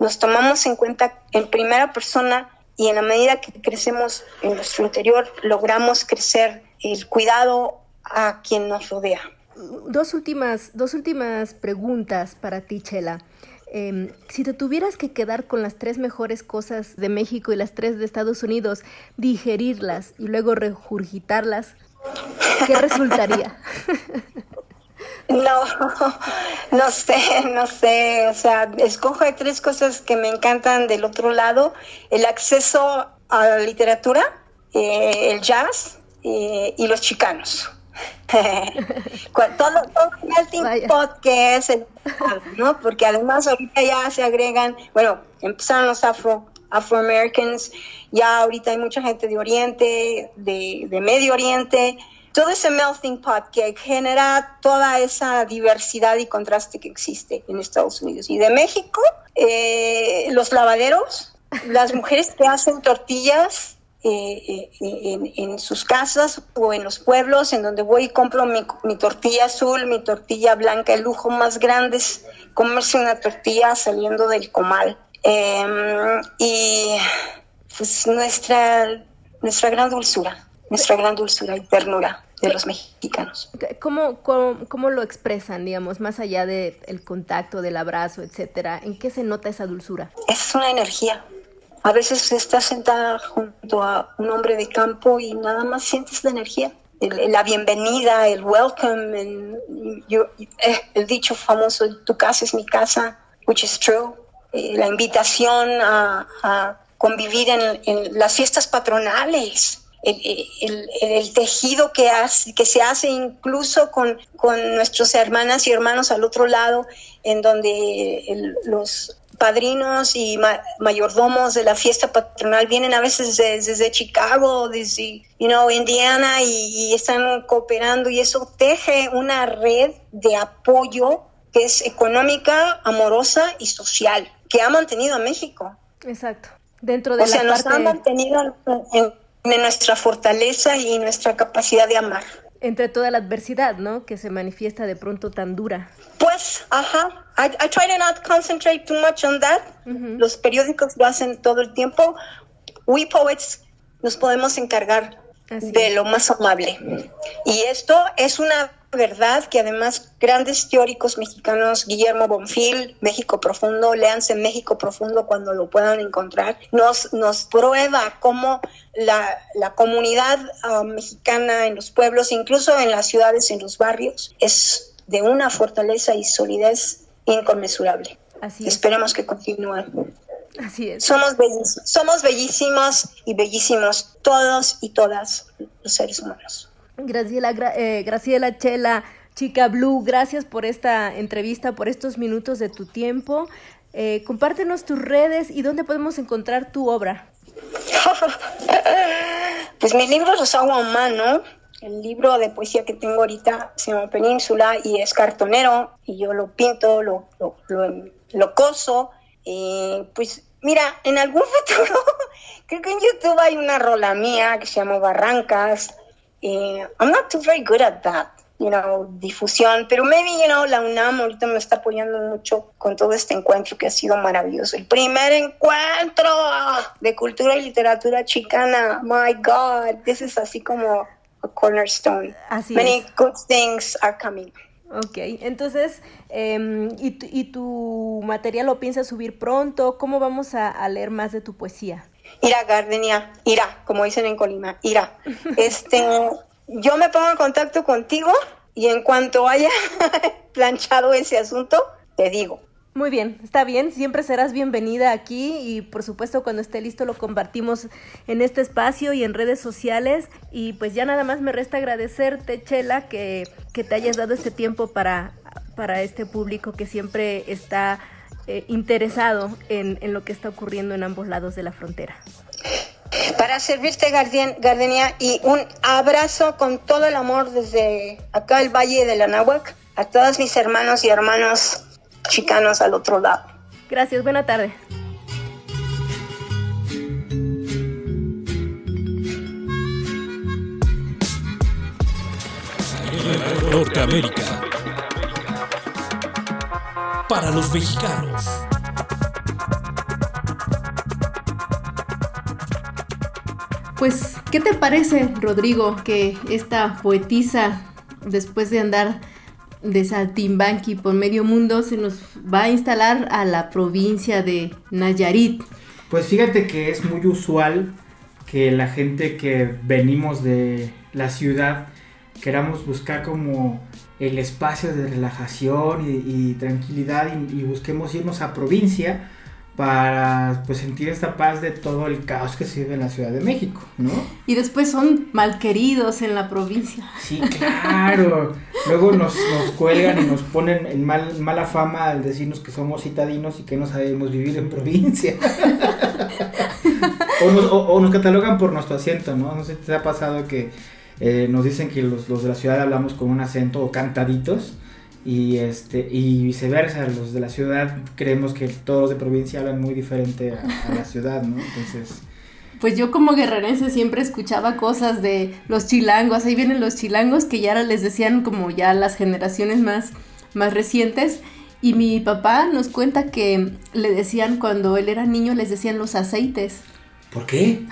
nos tomamos en cuenta en primera persona y en la medida que crecemos en nuestro interior logramos crecer el cuidado a quien nos rodea. Dos últimas, dos últimas preguntas para ti, Chela. Eh, si te tuvieras que quedar con las tres mejores cosas de México y las tres de Estados Unidos, digerirlas y luego regurgitarlas, ¿qué resultaría? No, no sé, no sé. O sea, escojo tres cosas que me encantan del otro lado. El acceso a la literatura, eh, el jazz eh, y los chicanos. todo, todo el pot que es el, ¿no? Porque además ahorita ya se agregan, bueno, empezaron los afro afroamericans, ya ahorita hay mucha gente de Oriente, de, de Medio Oriente, todo ese melting pot que genera toda esa diversidad y contraste que existe en Estados Unidos. Y de México, eh, los lavaderos, las mujeres que hacen tortillas eh, en, en, sus casas o en los pueblos, en donde voy y compro mi, mi tortilla azul, mi tortilla blanca, el lujo más grande es comerse una tortilla saliendo del comal. Eh, y pues nuestra, nuestra gran dulzura, nuestra gran dulzura y ternura de los mexicanos. ¿Cómo, cómo, cómo lo expresan, digamos, más allá del el contacto, del abrazo, etcétera? ¿En qué se nota esa dulzura? Es una energía. A veces estás sentada junto a un hombre de campo y nada más sientes la energía. El, la bienvenida, el welcome, el, yo, eh, el dicho famoso, tu casa es mi casa, which is true. Eh, la invitación a, a convivir en, en las fiestas patronales, el, tejido que, hace, que se hace incluso con, con nuestras hermanas y hermanos al otro lado, en donde los padrinos y mayordomos de la fiesta patronal vienen a veces desde, Chicago, desde you know, Indiana y, y, están cooperando y eso teje una red de apoyo que es económica, amorosa y social, que ha mantenido a México. Exacto. Dentro de o sea, nos ha mantenido en, nuestra fortaleza y nuestra capacidad de amar. Entre toda la adversidad, ¿no? Que se manifiesta de pronto tan dura. Pues, ajá. I, I try to not concentrate too much on that. Los periódicos lo hacen todo el tiempo. We poets nos podemos encargar de lo más amable. Y esto es una verdad que además grandes teóricos mexicanos, Guillermo Bonfil, México Profundo, léanse México Profundo cuando lo puedan encontrar, nos, nos prueba cómo la, la comunidad ah, mexicana en los pueblos, incluso en las ciudades, en los barrios, es de una fortaleza y solidez inconmensurable. Así Esperemos que continúen. Así es. Somos, somos bellísimos y bellísimos todos y todas los seres humanos. Graciela, eh, Graciela Chela, Chica Blue, gracias por esta entrevista, por estos minutos de tu tiempo. Eh, compártenos tus redes y dónde podemos encontrar tu obra. pues mi libro los hago a mano. El libro de poesía que tengo ahorita se llama Península y es cartonero y yo lo pinto, lo, lo, coso. pues mira, en algún futuro, creo que en YouTube hay una rola mía que se llama Barrancas eh, I'm not too very good at that, you know, difusión, pero maybe, you know, la UNAM ahorita me está apoyando mucho con todo este encuentro que ha sido maravilloso. El primer encuentro de cultura y literatura chicana, my God, this is así como a cornerstone. Así Many good things are coming. Ok, entonces, em, ¿y, ¿y, tu material lo piensas subir pronto? ¿Cómo vamos a, a leer más de tu poesía? Ira Gardenia, Ira, como dicen en Colima, Ira. Este, yo me pongo en contacto contigo y en cuanto haya planchado ese asunto, te digo. Muy bien, está bien, siempre serás bienvenida aquí y por supuesto cuando esté listo lo compartimos en este espacio y en redes sociales y pues ya nada más me resta agradecerte Chela que, que te hayas dado este tiempo para, para este público que siempre está eh, interesado en, lo que está ocurriendo en ambos lados de la frontera. Para servirte, Gardenia, y un abrazo con todo el amor desde acá, el Valle de la Nahuac, a todos mis hermanos y hermanos chicanos al otro lado. Gracias, buena tarde. Norteamérica para los mexicanos. Pues, ¿qué te parece, Rodrigo, que esta poetisa, después de andar de Saltimbanqui por medio mundo, se nos va a instalar a la provincia de Nayarit? Pues fíjate que es muy usual que la gente que venimos de la ciudad queramos buscar como el espacio de relajación y, tranquilidad y, busquemos irnos a provincia para pues sentir esta paz de todo el caos que se vive en la Ciudad de México, ¿no? Y después son malqueridos en la provincia. Sí, claro. Luego nos, nos cuelgan y nos ponen en mal, mala fama al decirnos que somos citadinos y que no sabemos vivir en provincia. o, nos, o nos catalogan por nuestro asiento, ¿no? No sé si te ha pasado que eh, nos dicen que los, de la ciudad hablamos con un acento o cantaditos y este y viceversa los de la ciudad creemos que todos los de provincia hablan muy diferente a, la ciudad no entonces pues yo como guerrerense siempre escuchaba cosas de los chilangos ahí vienen los chilangos que ya les decían como ya las generaciones más más recientes. Y mi papá nos cuenta que le decían cuando él era niño les decían los aceites ¿Por qué?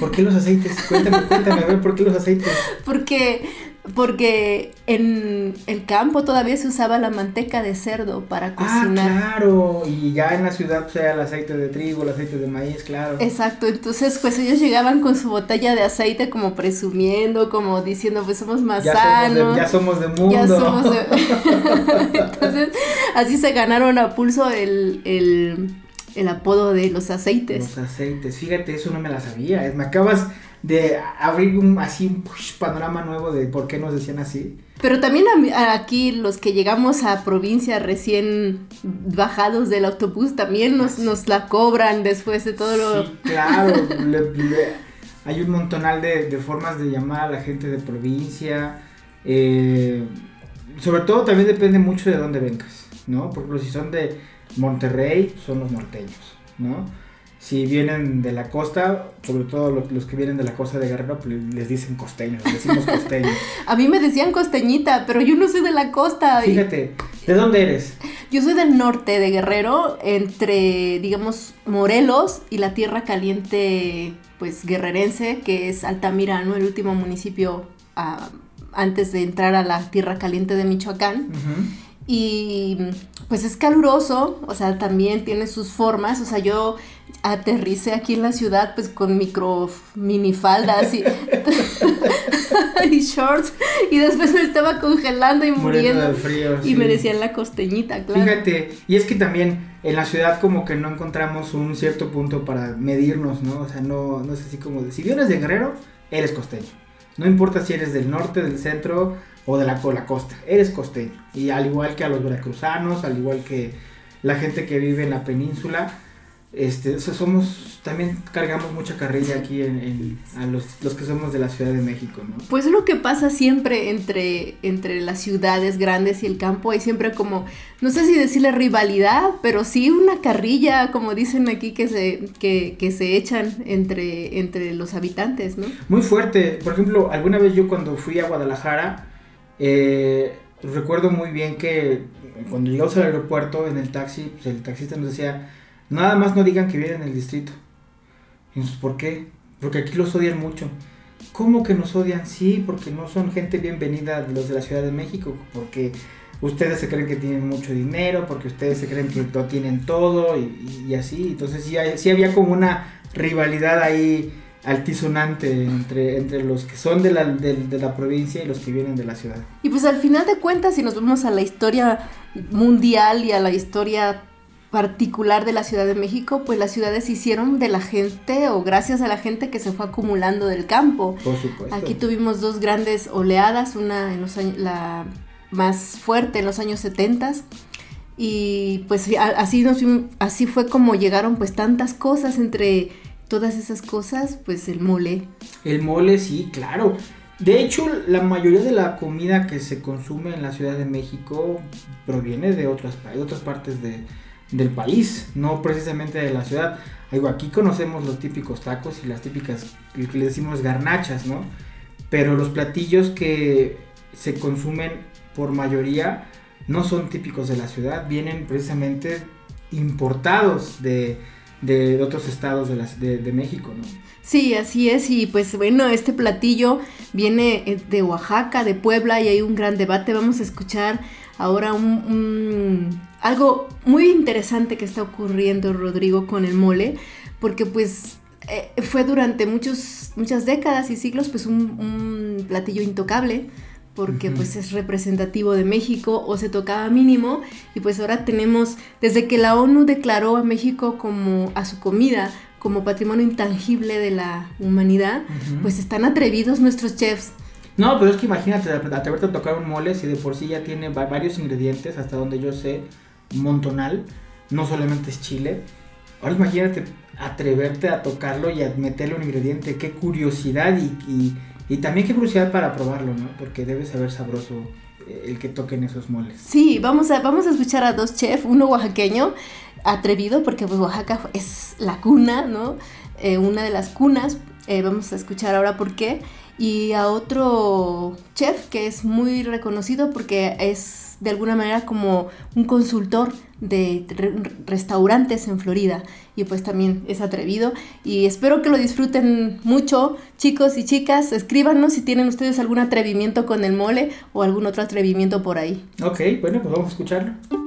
¿Por qué los aceites? Cuéntame, cuéntame, a ver, ¿por qué los aceites? Porque, porque en el campo todavía se usaba la manteca de cerdo para ah, cocinar. Ah, claro, y ya en la ciudad sea el aceite de trigo, el aceite de maíz, claro. Exacto, entonces pues ellos llegaban con su botella de aceite como presumiendo, como diciendo pues somos más sanos. ya somos de mundo. Ya somos de... entonces así se ganaron a pulso el el apodo de los aceites. Los aceites, fíjate, eso no me la sabía. Me acabas de abrir un, así un panorama nuevo de por qué nos decían así. Pero también aquí los que llegamos a provincia recién bajados del autobús también nos, nos la cobran después de todo lo... Sí, claro, hay un montonal de, de, formas de llamar a la gente de provincia. Eh, sobre todo también depende mucho de dónde vengas, ¿no? Por ejemplo, si son de Monterrey, son los norteños, ¿no? si vienen de la costa, sobre todo los, que vienen de la costa de Guerrero, pues les dicen costeños, les decimos costeños. a mí me decían costeñita, pero yo no soy de la costa. Fíjate, ¿de dónde eres? Yo soy del norte de Guerrero, entre, digamos, Morelos y la tierra caliente, pues, guerrerense, que es Altamira, ¿no? El último municipio ah, antes de entrar a la tierra caliente de Michoacán. Y pues es caluroso, o sea, también tiene sus formas, o sea, yo aterricé aquí en la ciudad pues con micro minifaldas y, y shorts y después me estaba congelando y muriendo, y me decían la costeñita, claro. Fíjate, y es que también en la ciudad como que no encontramos un cierto punto para medirnos, ¿no? O sea, no, no es así como, de, si vienes de Guerrero, eres costeño. No importa si eres del norte, del centro o de la, la costa, eres costeño. Y al igual que a los veracruzanos, al igual que la gente que vive en la península, este, somos, también cargamos mucha carrilla aquí en, a los, que somos de la Ciudad de México, ¿no? Pues es lo que pasa siempre entre, entre las ciudades grandes y el campo, hay siempre como, no sé si decirle rivalidad, pero sí una carrilla, como dicen aquí, que se, que, que se echan entre, entre los habitantes, ¿no? Muy fuerte, por ejemplo, alguna vez yo cuando fui a Guadalajara, eh, recuerdo muy bien que cuando llegamos al aeropuerto en el taxi, pues el taxista nos decía, Nada más no digan que vienen del distrito. Y ¿por qué? Porque aquí los odian mucho. ¿Cómo que nos odian? Sí, porque no son gente bienvenida los de la Ciudad de México, porque ustedes se creen que tienen mucho dinero, porque ustedes se creen que lo tienen todo y, así. Entonces sí, había como una rivalidad ahí altisonante entre, entre los que son de la, de la provincia y los que vienen de la ciudad. Y pues al final de cuentas, si nos vamos a la historia mundial y a la historia particular de la Ciudad de México, pues las ciudades se hicieron de la gente o gracias a la gente que se fue acumulando del campo. Por supuesto. Aquí tuvimos dos grandes oleadas, una en los años, la más fuerte en los años 70 y pues así, nos, así fue como llegaron pues tantas cosas entre todas esas cosas, pues el mole. El mole, sí, claro. De hecho, la mayoría de la comida que se consume en la Ciudad de México proviene de otras, de otras partes de, del país, no precisamente de la ciudad. aquí conocemos los típicos tacos y las típicas, que le decimos garnachas, ¿no? Pero los platillos que se consumen por mayoría no son típicos de la ciudad, vienen precisamente importados de, otros estados de, de, México, ¿no? Sí, así es, y pues bueno, este platillo viene eh, de Oaxaca, de Puebla, y hay un gran debate, vamos a escuchar ahora un, algo muy interesante que está ocurriendo, Rodrigo, con el mole, porque pues eh, fue durante muchos, muchas décadas y siglos pues un, platillo intocable porque pues es representativo de México o se tocaba mínimo. Y pues ahora tenemos desde que la ONU declaró a México como a su comida como patrimonio intangible de la humanidad, pues están atrevidos nuestros chefs. No, pero es que imagínate, atreverte a tocar un mole si de por sí ya tiene varios ingredientes, hasta donde yo sé, montonal, no solamente es chile. Ahora imagínate atreverte a tocarlo y a meterle un ingrediente, qué curiosidad y, y, también qué curiosidad para probarlo, ¿no? Porque debe saber sabroso eh, el que toquen esos moles. Sí, vamos a, vamos a escuchar a dos chefs, uno oaxaqueño, atrevido, porque pues Oaxaca es la cuna, ¿no? Eh, una de las cunas, eh, vamos a escuchar ahora por qué y a otro chef que es muy reconocido porque es de alguna manera como un consultor de restaurantes en Florida. Y pues también es atrevido. Y espero que lo disfruten mucho chicos y chicas. Escríbanos si tienen ustedes algún atrevimiento con el mole o algún otro atrevimiento por ahí. Ok bueno pues vamos a escucharlo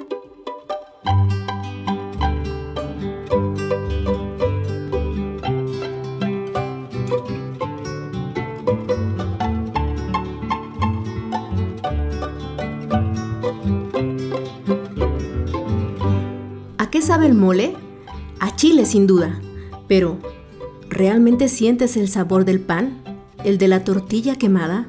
sabe el mole? A chile sin duda, pero ¿Realmente sientes el sabor del pan? ¿El de la tortilla quemada?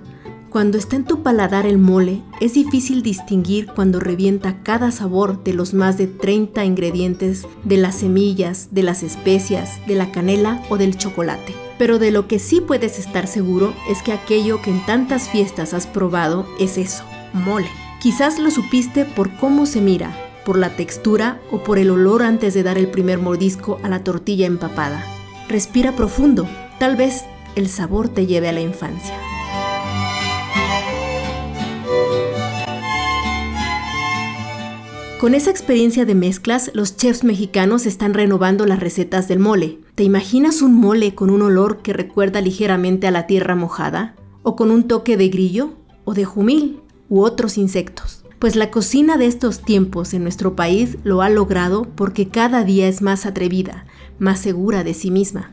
Cuando está en tu paladar el mole, es difícil distinguir cuando revienta cada sabor de los más de 30 ingredientes, de las semillas, de las especias, de la canela o del chocolate. Pero de lo que sí puedes estar seguro es que aquello que en tantas fiestas has probado es eso, mole. Quizás lo supiste por cómo se mira, por la textura o por el olor antes de dar el primer mordisco a la tortilla empapada. Respira profundo, tal vez el sabor te lleve a la infancia. Con esa experiencia de mezclas, los chefs mexicanos están renovando las recetas del mole. ¿Te imaginas un mole con un olor que recuerda ligeramente a la tierra mojada? ¿O con un toque de grillo? ¿O de jumil? ¿U otros insectos? Pues la cocina de estos tiempos en nuestro país lo ha logrado porque cada día es más atrevida, más segura de sí misma.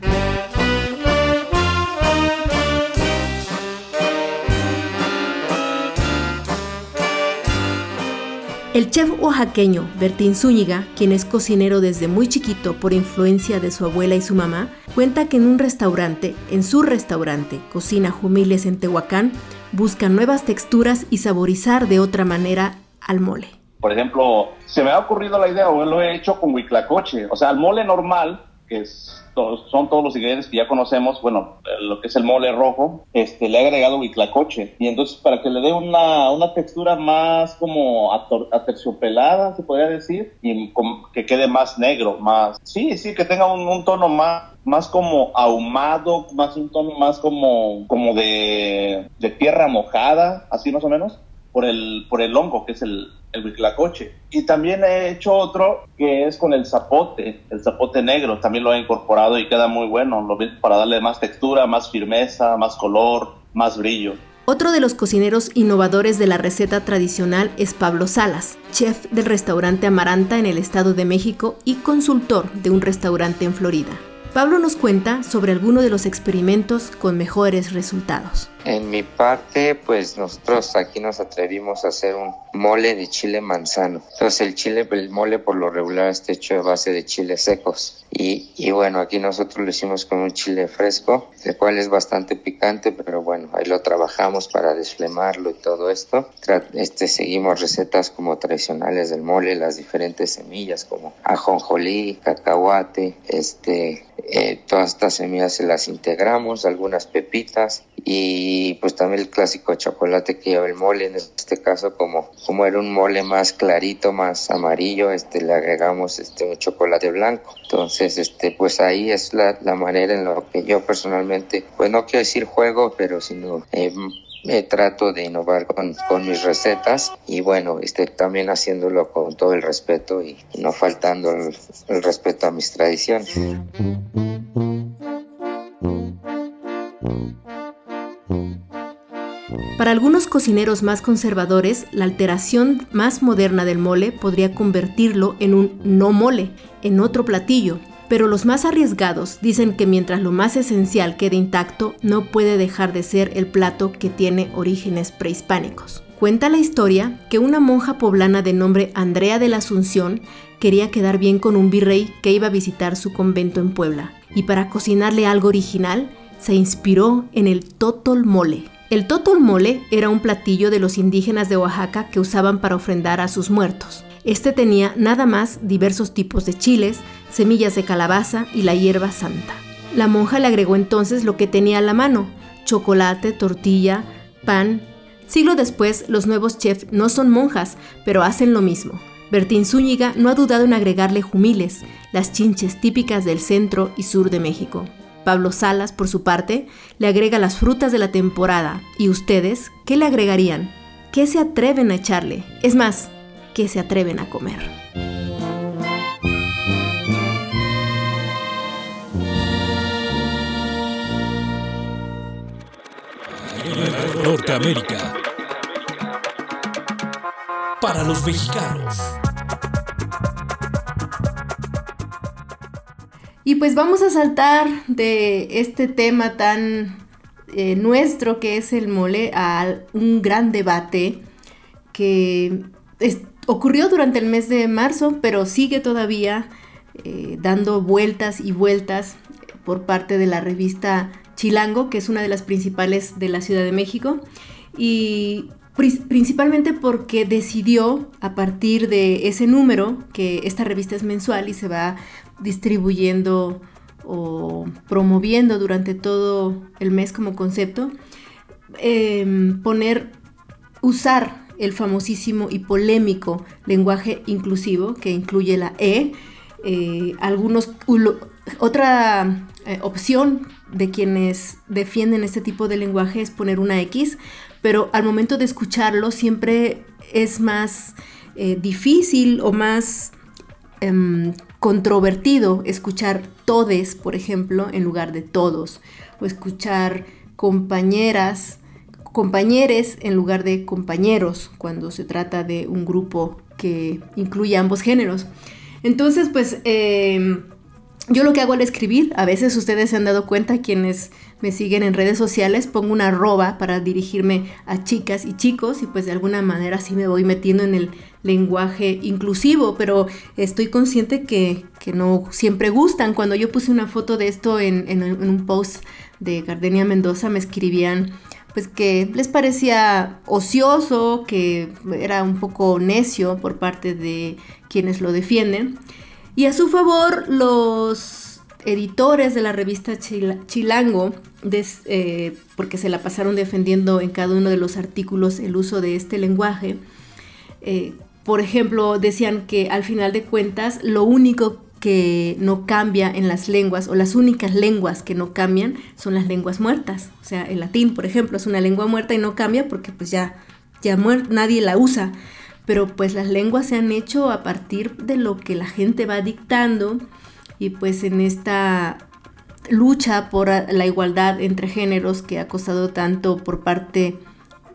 El chef oaxaqueño Bertín Zúñiga, quien es cocinero desde muy chiquito por influencia de su abuela y su mamá, cuenta que en un restaurante, en su restaurante, Cocina Jumiles en Tehuacán, busca nuevas texturas y saborizar de otra manera al mole. Por ejemplo, se me ha ocurrido la idea, o lo he hecho con huiclacoche, o sea, el mole normal, que es son todos los ingredientes que ya conocemos, bueno, lo que es el mole rojo, este, le he agregado huitlacoche. Y entonces para que le dé una, una textura más como aterciopelada, se podría decir, y que quede más negro, más... Sí, sí, que tenga un tono más, más como ahumado, más un tono más como, como de, de tierra mojada, así más o menos por el, por el hongo, que es el, el Y también he hecho otro que es con el zapote, el zapote negro, también lo he incorporado y queda muy bueno, lo para darle más textura, más firmeza, más color, más brillo. Otro de los cocineros innovadores de la receta tradicional es Pablo Salas, chef del restaurante Amaranta en el Estado de México y consultor de un restaurante en Florida. Pablo nos cuenta sobre algunos de los experimentos con mejores resultados. En mi parte, pues nosotros aquí nos atrevimos a hacer un mole de chile manzano. Entonces el chile, el mole por lo regular está hecho de base de chiles secos. Y, y bueno, aquí nosotros lo hicimos con un chile fresco, el cual es bastante picante, pero bueno, ahí lo trabajamos para desflemarlo y todo esto. Este, seguimos recetas como tradicionales del mole, las diferentes semillas como ajonjolí, cacahuate, este, eh, todas estas semillas se las integramos, algunas pepitas y pues también el clásico chocolate que lleva el mole, en este caso como, como era un mole más clarito, más amarillo, este le agregamos este un chocolate blanco. Entonces, este pues ahí es la, manera en lo que yo personalmente, pues no quiero decir juego, pero sino eh, me trato de innovar con, mis recetas y bueno, este, también haciéndolo con todo el respeto y no faltando el respeto a mis tradiciones. Para algunos cocineros más conservadores, la alteración más moderna del mole podría convertirlo en un no mole, en otro platillo, pero los más arriesgados dicen que mientras lo más esencial quede intacto, no puede dejar de ser el plato que tiene orígenes prehispánicos. Cuenta la historia que una monja poblana de nombre Andrea de la Asunción quería quedar bien con un virrey que iba a visitar su convento en Puebla, y para cocinarle algo original, se inspiró en el totol mole. El totol mole era un platillo de los indígenas de Oaxaca que usaban para ofrendar a sus muertos. Este tenía nada más diversos tipos de chiles, semillas de calabaza y la hierba santa. La monja le agregó entonces lo que tenía a la mano, chocolate, tortilla, pan. Siglo después, los nuevos chefs no son monjas, pero hacen lo mismo. Bertín Zúñiga no ha dudado en agregarle jumiles, las chinches típicas del centro y sur de México. Pablo Salas, por su parte, le agrega las frutas de la temporada. ¿Y ustedes qué le agregarían? ¿Qué se atreven a echarle? Es más, ¿qué se atreven a comer? Norteamérica. Para los mexicanos. Y pues vamos a saltar de este tema tan eh, nuestro que es el mole a un gran debate que ocurrió durante el mes de marzo, pero sigue todavía eh, dando vueltas y vueltas por parte de la revista Chilango, que es una de las principales de la Ciudad de México. Y principalmente porque decidió a partir de ese número, que esta revista es mensual y se va distribuyendo o promoviendo durante todo el mes como concepto, em, poner, usar el famosísimo y polémico lenguaje inclusivo que incluye la E, eh, algunos, otra eh, opción de quienes defienden este tipo de lenguaje es poner una X, pero al momento de escucharlo siempre es más eh, difícil o más em, controvertido escuchar todes, por ejemplo, en lugar de todos, o escuchar compañeras, compañeres en lugar de compañeros, cuando se trata de un grupo que incluye ambos géneros. Entonces, pues em, yo lo que hago al escribir, a veces ustedes se han dado cuenta, quienes me siguen en redes sociales, pongo una arroba para dirigirme a chicas y chicos y pues de alguna manera sí me voy metiendo en el lenguaje inclusivo, pero estoy consciente que, no siempre gustan. Cuando yo puse una foto de esto en, en un post de Gardenia Mendoza, me escribían pues que les parecía ocioso, que era un poco necio por parte de quienes lo defienden. Y a su favor, los editores de la revista Chilango, eh, porque se la pasaron defendiendo en cada uno de los artículos el uso de este lenguaje, eh, por ejemplo, decían que al final de cuentas lo único que no cambia en las lenguas o las únicas lenguas que no cambian son las lenguas muertas. O sea, el latín, por ejemplo, es una lengua muerta y no cambia porque pues ya, ya nadie la usa pero pues las lenguas se han hecho a partir de lo que la gente va dictando y pues en esta lucha por la igualdad entre géneros que ha costado tanto por parte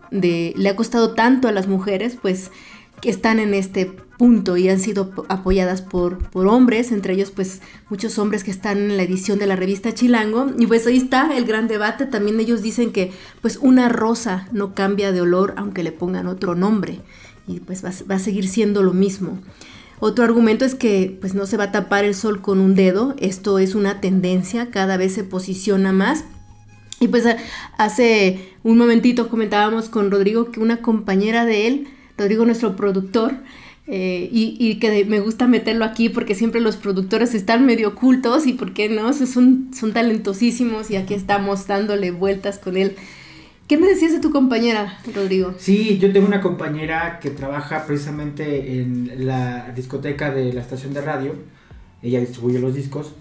de, le ha costado tanto a las mujeres, pues que están en este punto y han sido apoyadas por, hombres, entre ellos pues muchos hombres que están en la edición de la revista Chilango. Y pues ahí está el gran debate, también ellos dicen que pues una rosa no cambia de olor aunque le pongan otro nombre. Y pues va, a seguir siendo lo mismo. Otro argumento es que pues no se va a tapar el sol con un dedo, esto es una tendencia, cada vez se posiciona más. Y pues hace un momentito comentábamos con Rodrigo que una compañera de él, Rodrigo nuestro productor, eh, y, que me gusta meterlo aquí porque siempre los productores están medio ocultos y porque no, son, son talentosísimos y aquí estamos dándole vueltas con él. ¿Qué me decías de tu compañera, Rodrigo? Sí, yo tengo una compañera que trabaja precisamente en la discoteca de la estación de radio. Ella distribuye los discos.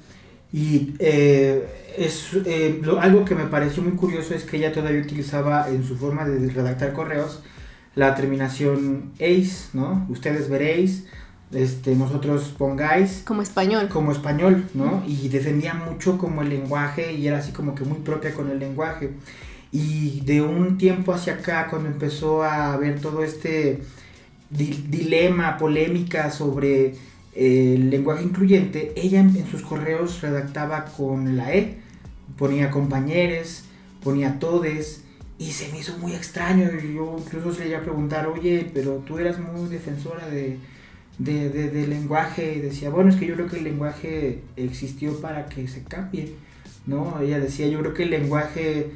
Y eh, es eh, algo que me pareció muy curioso es que ella todavía utilizaba en su forma de redactar correos la terminación ace, ¿no? Ustedes veréis, este, nosotros pongáis. Como español. Como español, ¿no? Y defendía mucho como el lenguaje y era así como que muy propia con el lenguaje. Y de un tiempo hacia acá, cuando empezó a haber todo este dilema, polémica sobre eh, el lenguaje incluyente, ella en, sus correos redactaba con la E, ponía compañeros, ponía todes, y se me hizo muy extraño. Y yo incluso se le iba a preguntar, oye, pero tú eras muy defensora de, de, lenguaje. Y decía, bueno, es que yo creo que el lenguaje existió para que se cambie. ¿no? Ella decía, yo creo que el lenguaje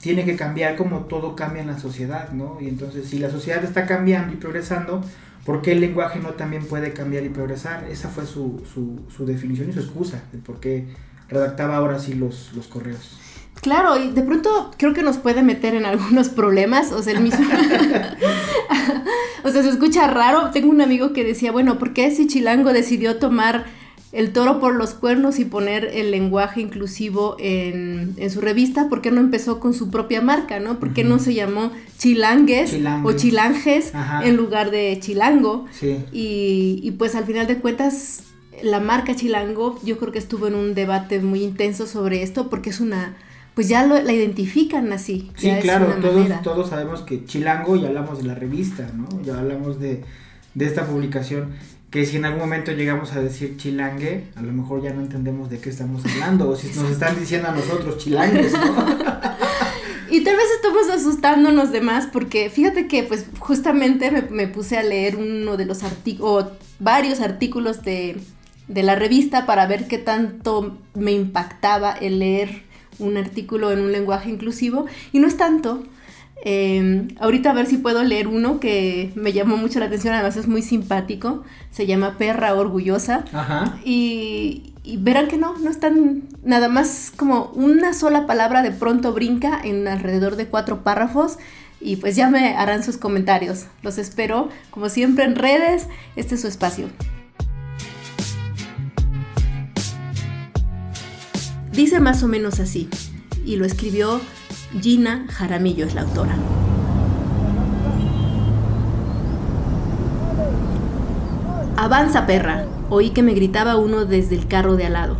tiene que cambiar como todo cambia en la sociedad, ¿no? Y entonces, si la sociedad está cambiando y progresando, ¿por qué el lenguaje no también puede cambiar y progresar? Esa fue su, su, definición y su excusa de por qué redactaba ahora sí los, los correos. Claro, y de pronto creo que nos puede meter en algunos problemas, o sea, el mismo... o sea, se escucha raro. Tengo un amigo que decía, bueno, ¿por qué si Chilango decidió tomar el toro por los cuernos y poner el lenguaje inclusivo en, su revista, ¿por qué no empezó con su propia marca, no? ¿Por qué no se llamó Chilangues, o Chilanges en lugar de Chilango? Y, y, pues al final de cuentas, la marca Chilango, yo creo que estuvo en un debate muy intenso sobre esto, porque es una, pues ya lo, la identifican así. Sí, claro, todos, todos sabemos que Chilango, ya hablamos de la revista, ¿no? Ya hablamos de, de esta publicación que si en algún momento llegamos a decir chilangue, a lo mejor ya no entendemos de qué estamos hablando, o si nos están diciendo a nosotros chilangues, ¿no? y tal vez estamos asustándonos de más, porque fíjate que pues justamente me, puse a leer uno de los artículos, o varios artículos de de la revista para ver qué tanto me impactaba el leer un artículo en un lenguaje inclusivo y no es tanto. Em, ahorita a ver si puedo leer uno que me llamó mucho la atención, además es muy simpático, se llama Perra Orgullosa. Y, y, verán que no, no es tan nada más como una sola palabra de pronto brinca en alrededor de cuatro párrafos y pues ya me harán sus comentarios. Los espero como siempre en redes, este es su espacio. Dice más o menos así, y lo escribió Gina Jaramillo, es la autora. Avanza, perra, oí que me gritaba uno desde el carro de al lado,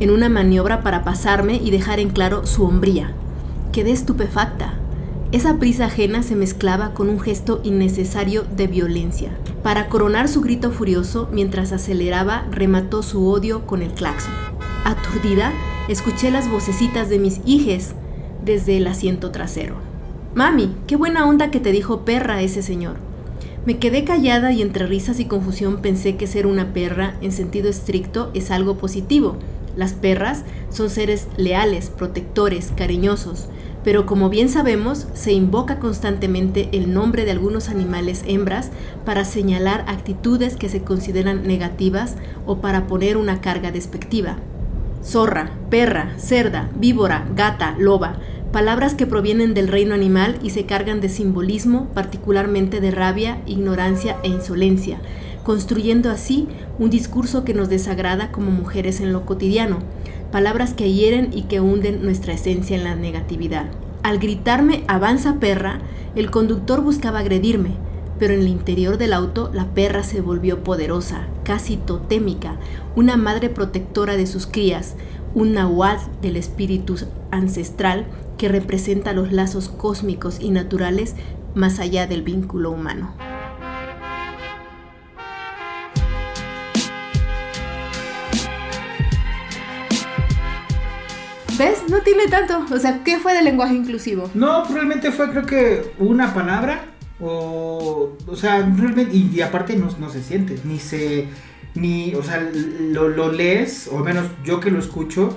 en una maniobra para pasarme y dejar en claro su hombría. Quedé estupefacta. Esa prisa ajena se mezclaba con un gesto innecesario de violencia. Para coronar su grito furioso, mientras aceleraba, remató su odio con el claxon. Aturdida, escuché las vocecitas de mis hijes desde el asiento trasero. Mami, qué buena onda que te dijo perra ese señor. Me quedé callada y entre risas y confusión pensé que ser una perra en sentido estricto es algo positivo. Las perras son seres leales, protectores, cariñosos, pero como bien sabemos, se invoca constantemente el nombre de algunos animales hembras para señalar actitudes que se consideran negativas o para poner una carga despectiva zorra, perra, cerda, víbora, gata, loba, palabras que provienen del reino animal y se cargan de simbolismo, particularmente de rabia, ignorancia e insolencia, construyendo así un discurso que nos desagrada como mujeres en lo cotidiano, palabras que hieren y que hunden nuestra esencia en la negatividad. Al gritarme avanza perra, el conductor buscaba agredirme, pero en el interior del auto la perra se volvió poderosa, casi totémica, una madre protectora de sus crías, un nahuatl del espíritu ancestral que representa los lazos cósmicos y naturales más allá del vínculo humano. ¿Ves? No tiene tanto. O sea, ¿qué fue del lenguaje inclusivo? No, realmente fue creo que una palabra o, o sea, realmente, y, aparte no, no, se siente, ni se, ni, o sea, lo, lo, lees, o al menos yo que lo escucho,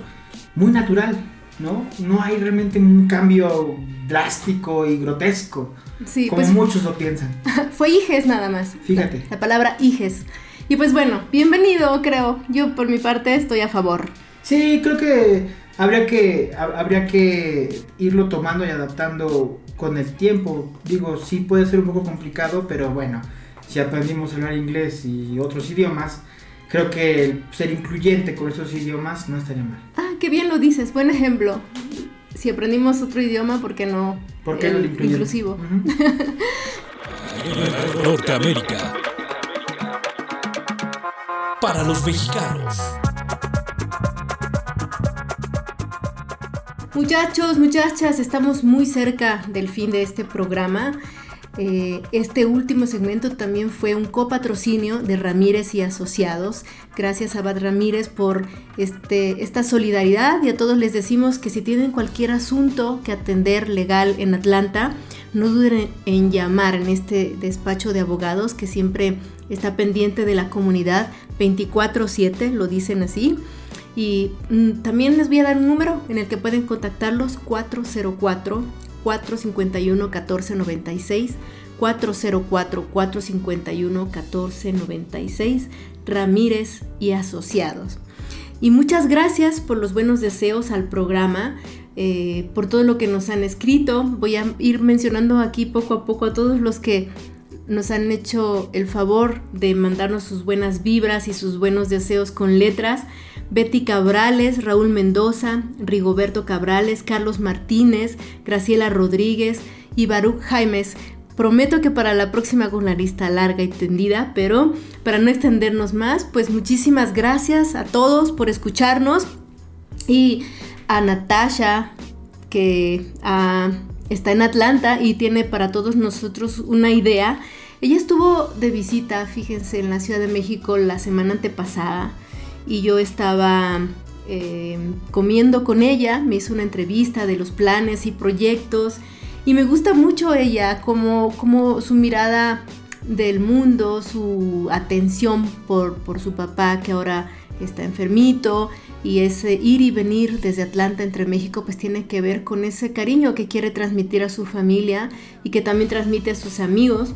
muy natural, ¿no? No hay realmente un cambio drástico y grotesco, sí, como pues, muchos lo piensan. Fue hijes nada más. Fíjate. La, la palabra hijes. Y pues bueno, bienvenido, creo. Yo por mi parte estoy a favor. Sí, creo que habría que, habría que irlo tomando y adaptando con el tiempo. Digo, sí puede ser un poco complicado, pero bueno, si aprendimos a hablar inglés y otros idiomas, creo que ser incluyente con esos idiomas no estaría mal. Ah, qué bien lo dices, buen ejemplo. Si aprendimos otro idioma, ¿por qué no? ¿Por qué el inclusivo? Norteamérica. Para los mexicanos. Muchachos, muchachas, estamos muy cerca del fin de este programa. Eh, este último segmento también fue un copatrocinio de Ramírez y Asociados. Gracias a Bad Ramírez por este, esta solidaridad y a todos les decimos que si tienen cualquier asunto que atender legal en Atlanta, no duden en llamar en este despacho de abogados que siempre está pendiente de la comunidad 24/7, lo dicen así. Y mm, también les voy a dar un número en el que pueden contactarlos 404 451 1496 404 451 1496 Ramírez y Asociados. Y muchas gracias por los buenos deseos al programa, eh, por todo lo que nos han escrito. Voy a ir mencionando aquí poco a poco a todos los que nos han hecho el favor de mandarnos sus buenas vibras y sus buenos deseos con letras. Betty Cabrales, Raúl Mendoza, Rigoberto Cabrales, Carlos Martínez, Graciela Rodríguez y Baruch Jaimes. Prometo que para la próxima con la lista larga y tendida, pero para no extendernos más, pues muchísimas gracias a todos por escucharnos y a Natasha que ah, está en Atlanta y tiene para todos nosotros una idea. Ella estuvo de visita, fíjense, en la Ciudad de México la semana antepasada y yo estaba eh, comiendo con ella, me hizo una entrevista de los planes y proyectos y me gusta mucho ella, como, como su mirada del mundo, su atención por, por su papá que ahora está enfermito y ese ir y venir desde Atlanta entre México pues tiene que ver con ese cariño que quiere transmitir a su familia y que también transmite a sus amigos.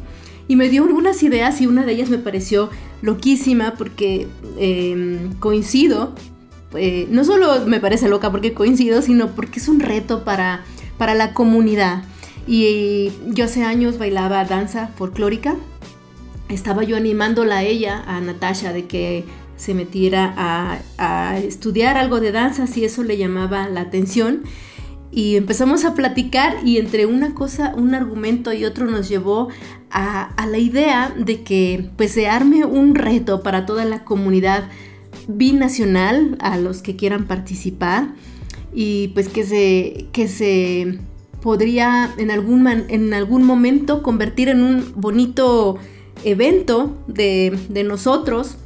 Y me dio algunas ideas y una de ellas me pareció loquísima porque em, coincido, eh, no solo me parece loca porque coincido, sino porque es un reto para, para la comunidad. Y yo hace años bailaba danza folclórica. Estaba yo animándola a ella, a Natasha, de que se metiera a, estudiar algo de danza si eso le llamaba la atención. Y empezamos a platicar y entre una cosa, un argumento y otro nos llevó a, la idea de que pues se arme un reto para toda la comunidad binacional, a los que quieran participar y pues que se, que se podría en algún, en algún momento convertir en un bonito evento de, de nosotros.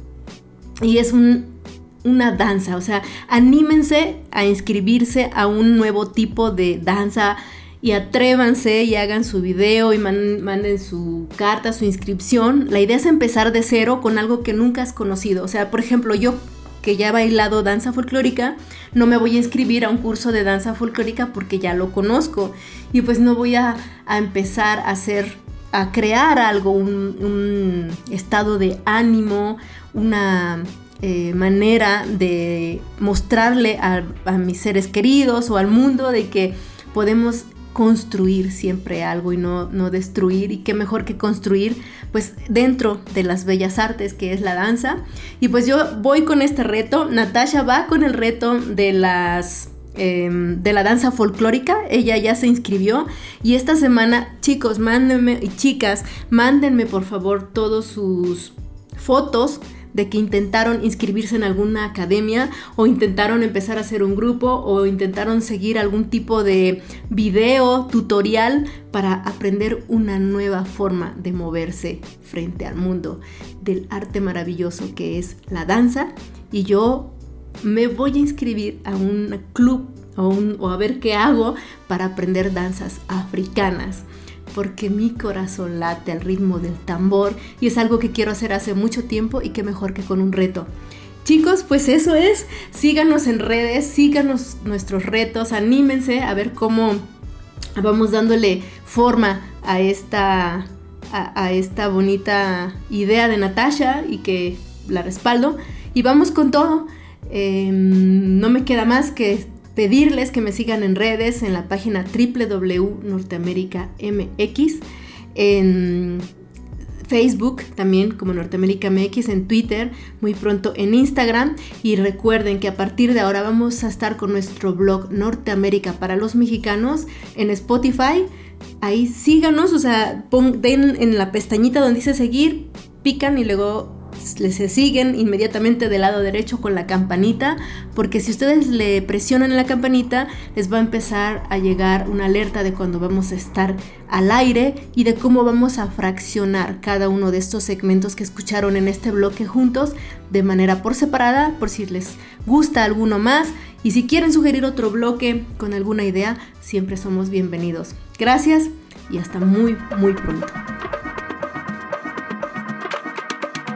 Y es una danza, o sea, anímense a inscribirse a un nuevo tipo de danza y atrévanse y hagan su video y manden su carta, su inscripción. La idea es empezar de cero con algo que nunca has conocido. O sea, por ejemplo, yo que ya he bailado danza folclórica, no me voy a inscribir a un curso de danza folclórica porque ya lo conozco. Y pues no voy a, empezar a hacer, a crear algo, un estado de ánimo, una eh, manera de mostrarle a, mis seres queridos o al mundo de que podemos construir siempre algo y no, no destruir y qué mejor que construir pues dentro de las bellas artes que es la danza. Y pues yo voy con este reto. Natasha va con el reto de las em, de la danza folclórica. Ella ya se inscribió. Y esta semana chicos mándenme y chicas mándenme por favor todos sus fotos de que intentaron inscribirse en alguna academia o intentaron empezar a hacer un grupo o intentaron seguir algún tipo de video, tutorial para aprender una nueva forma de moverse frente al mundo del arte maravilloso que es la danza. Y yo me voy a inscribir a un club o, o a ver qué hago para aprender danzas africanas porque mi corazón late al ritmo del tambor y es algo que quiero hacer hace mucho tiempo y que mejor que con un reto. Chicos, pues eso es, síganos en redes, síganos nuestros retos, anímense a ver cómo vamos dándole forma a esta, a, esta bonita idea de Natasha y que la respaldo. Y vamos con todo. Em, no me queda más que pedirles que me sigan en redes, en la página www.norteamerica.mx, en Facebook también como Norteamérica MX, en Twitter, muy pronto en Instagram y recuerden que a partir de ahora vamos a estar con nuestro blog Norteamérica para los mexicanos en Spotify. Ahí síganos, o sea, den en la pestañita donde dice seguir, pican y luego les siguen inmediatamente del lado derecho con la campanita, porque si ustedes le presionan en la campanita, les va a empezar a llegar una alerta de cuando vamos a estar al aire y de cómo vamos a fraccionar cada uno de estos segmentos que escucharon en este bloque juntos de manera por separada, por si les gusta alguno más. Y si quieren sugerir otro bloque con alguna idea, siempre somos bienvenidos. Gracias y hasta muy, muy pronto.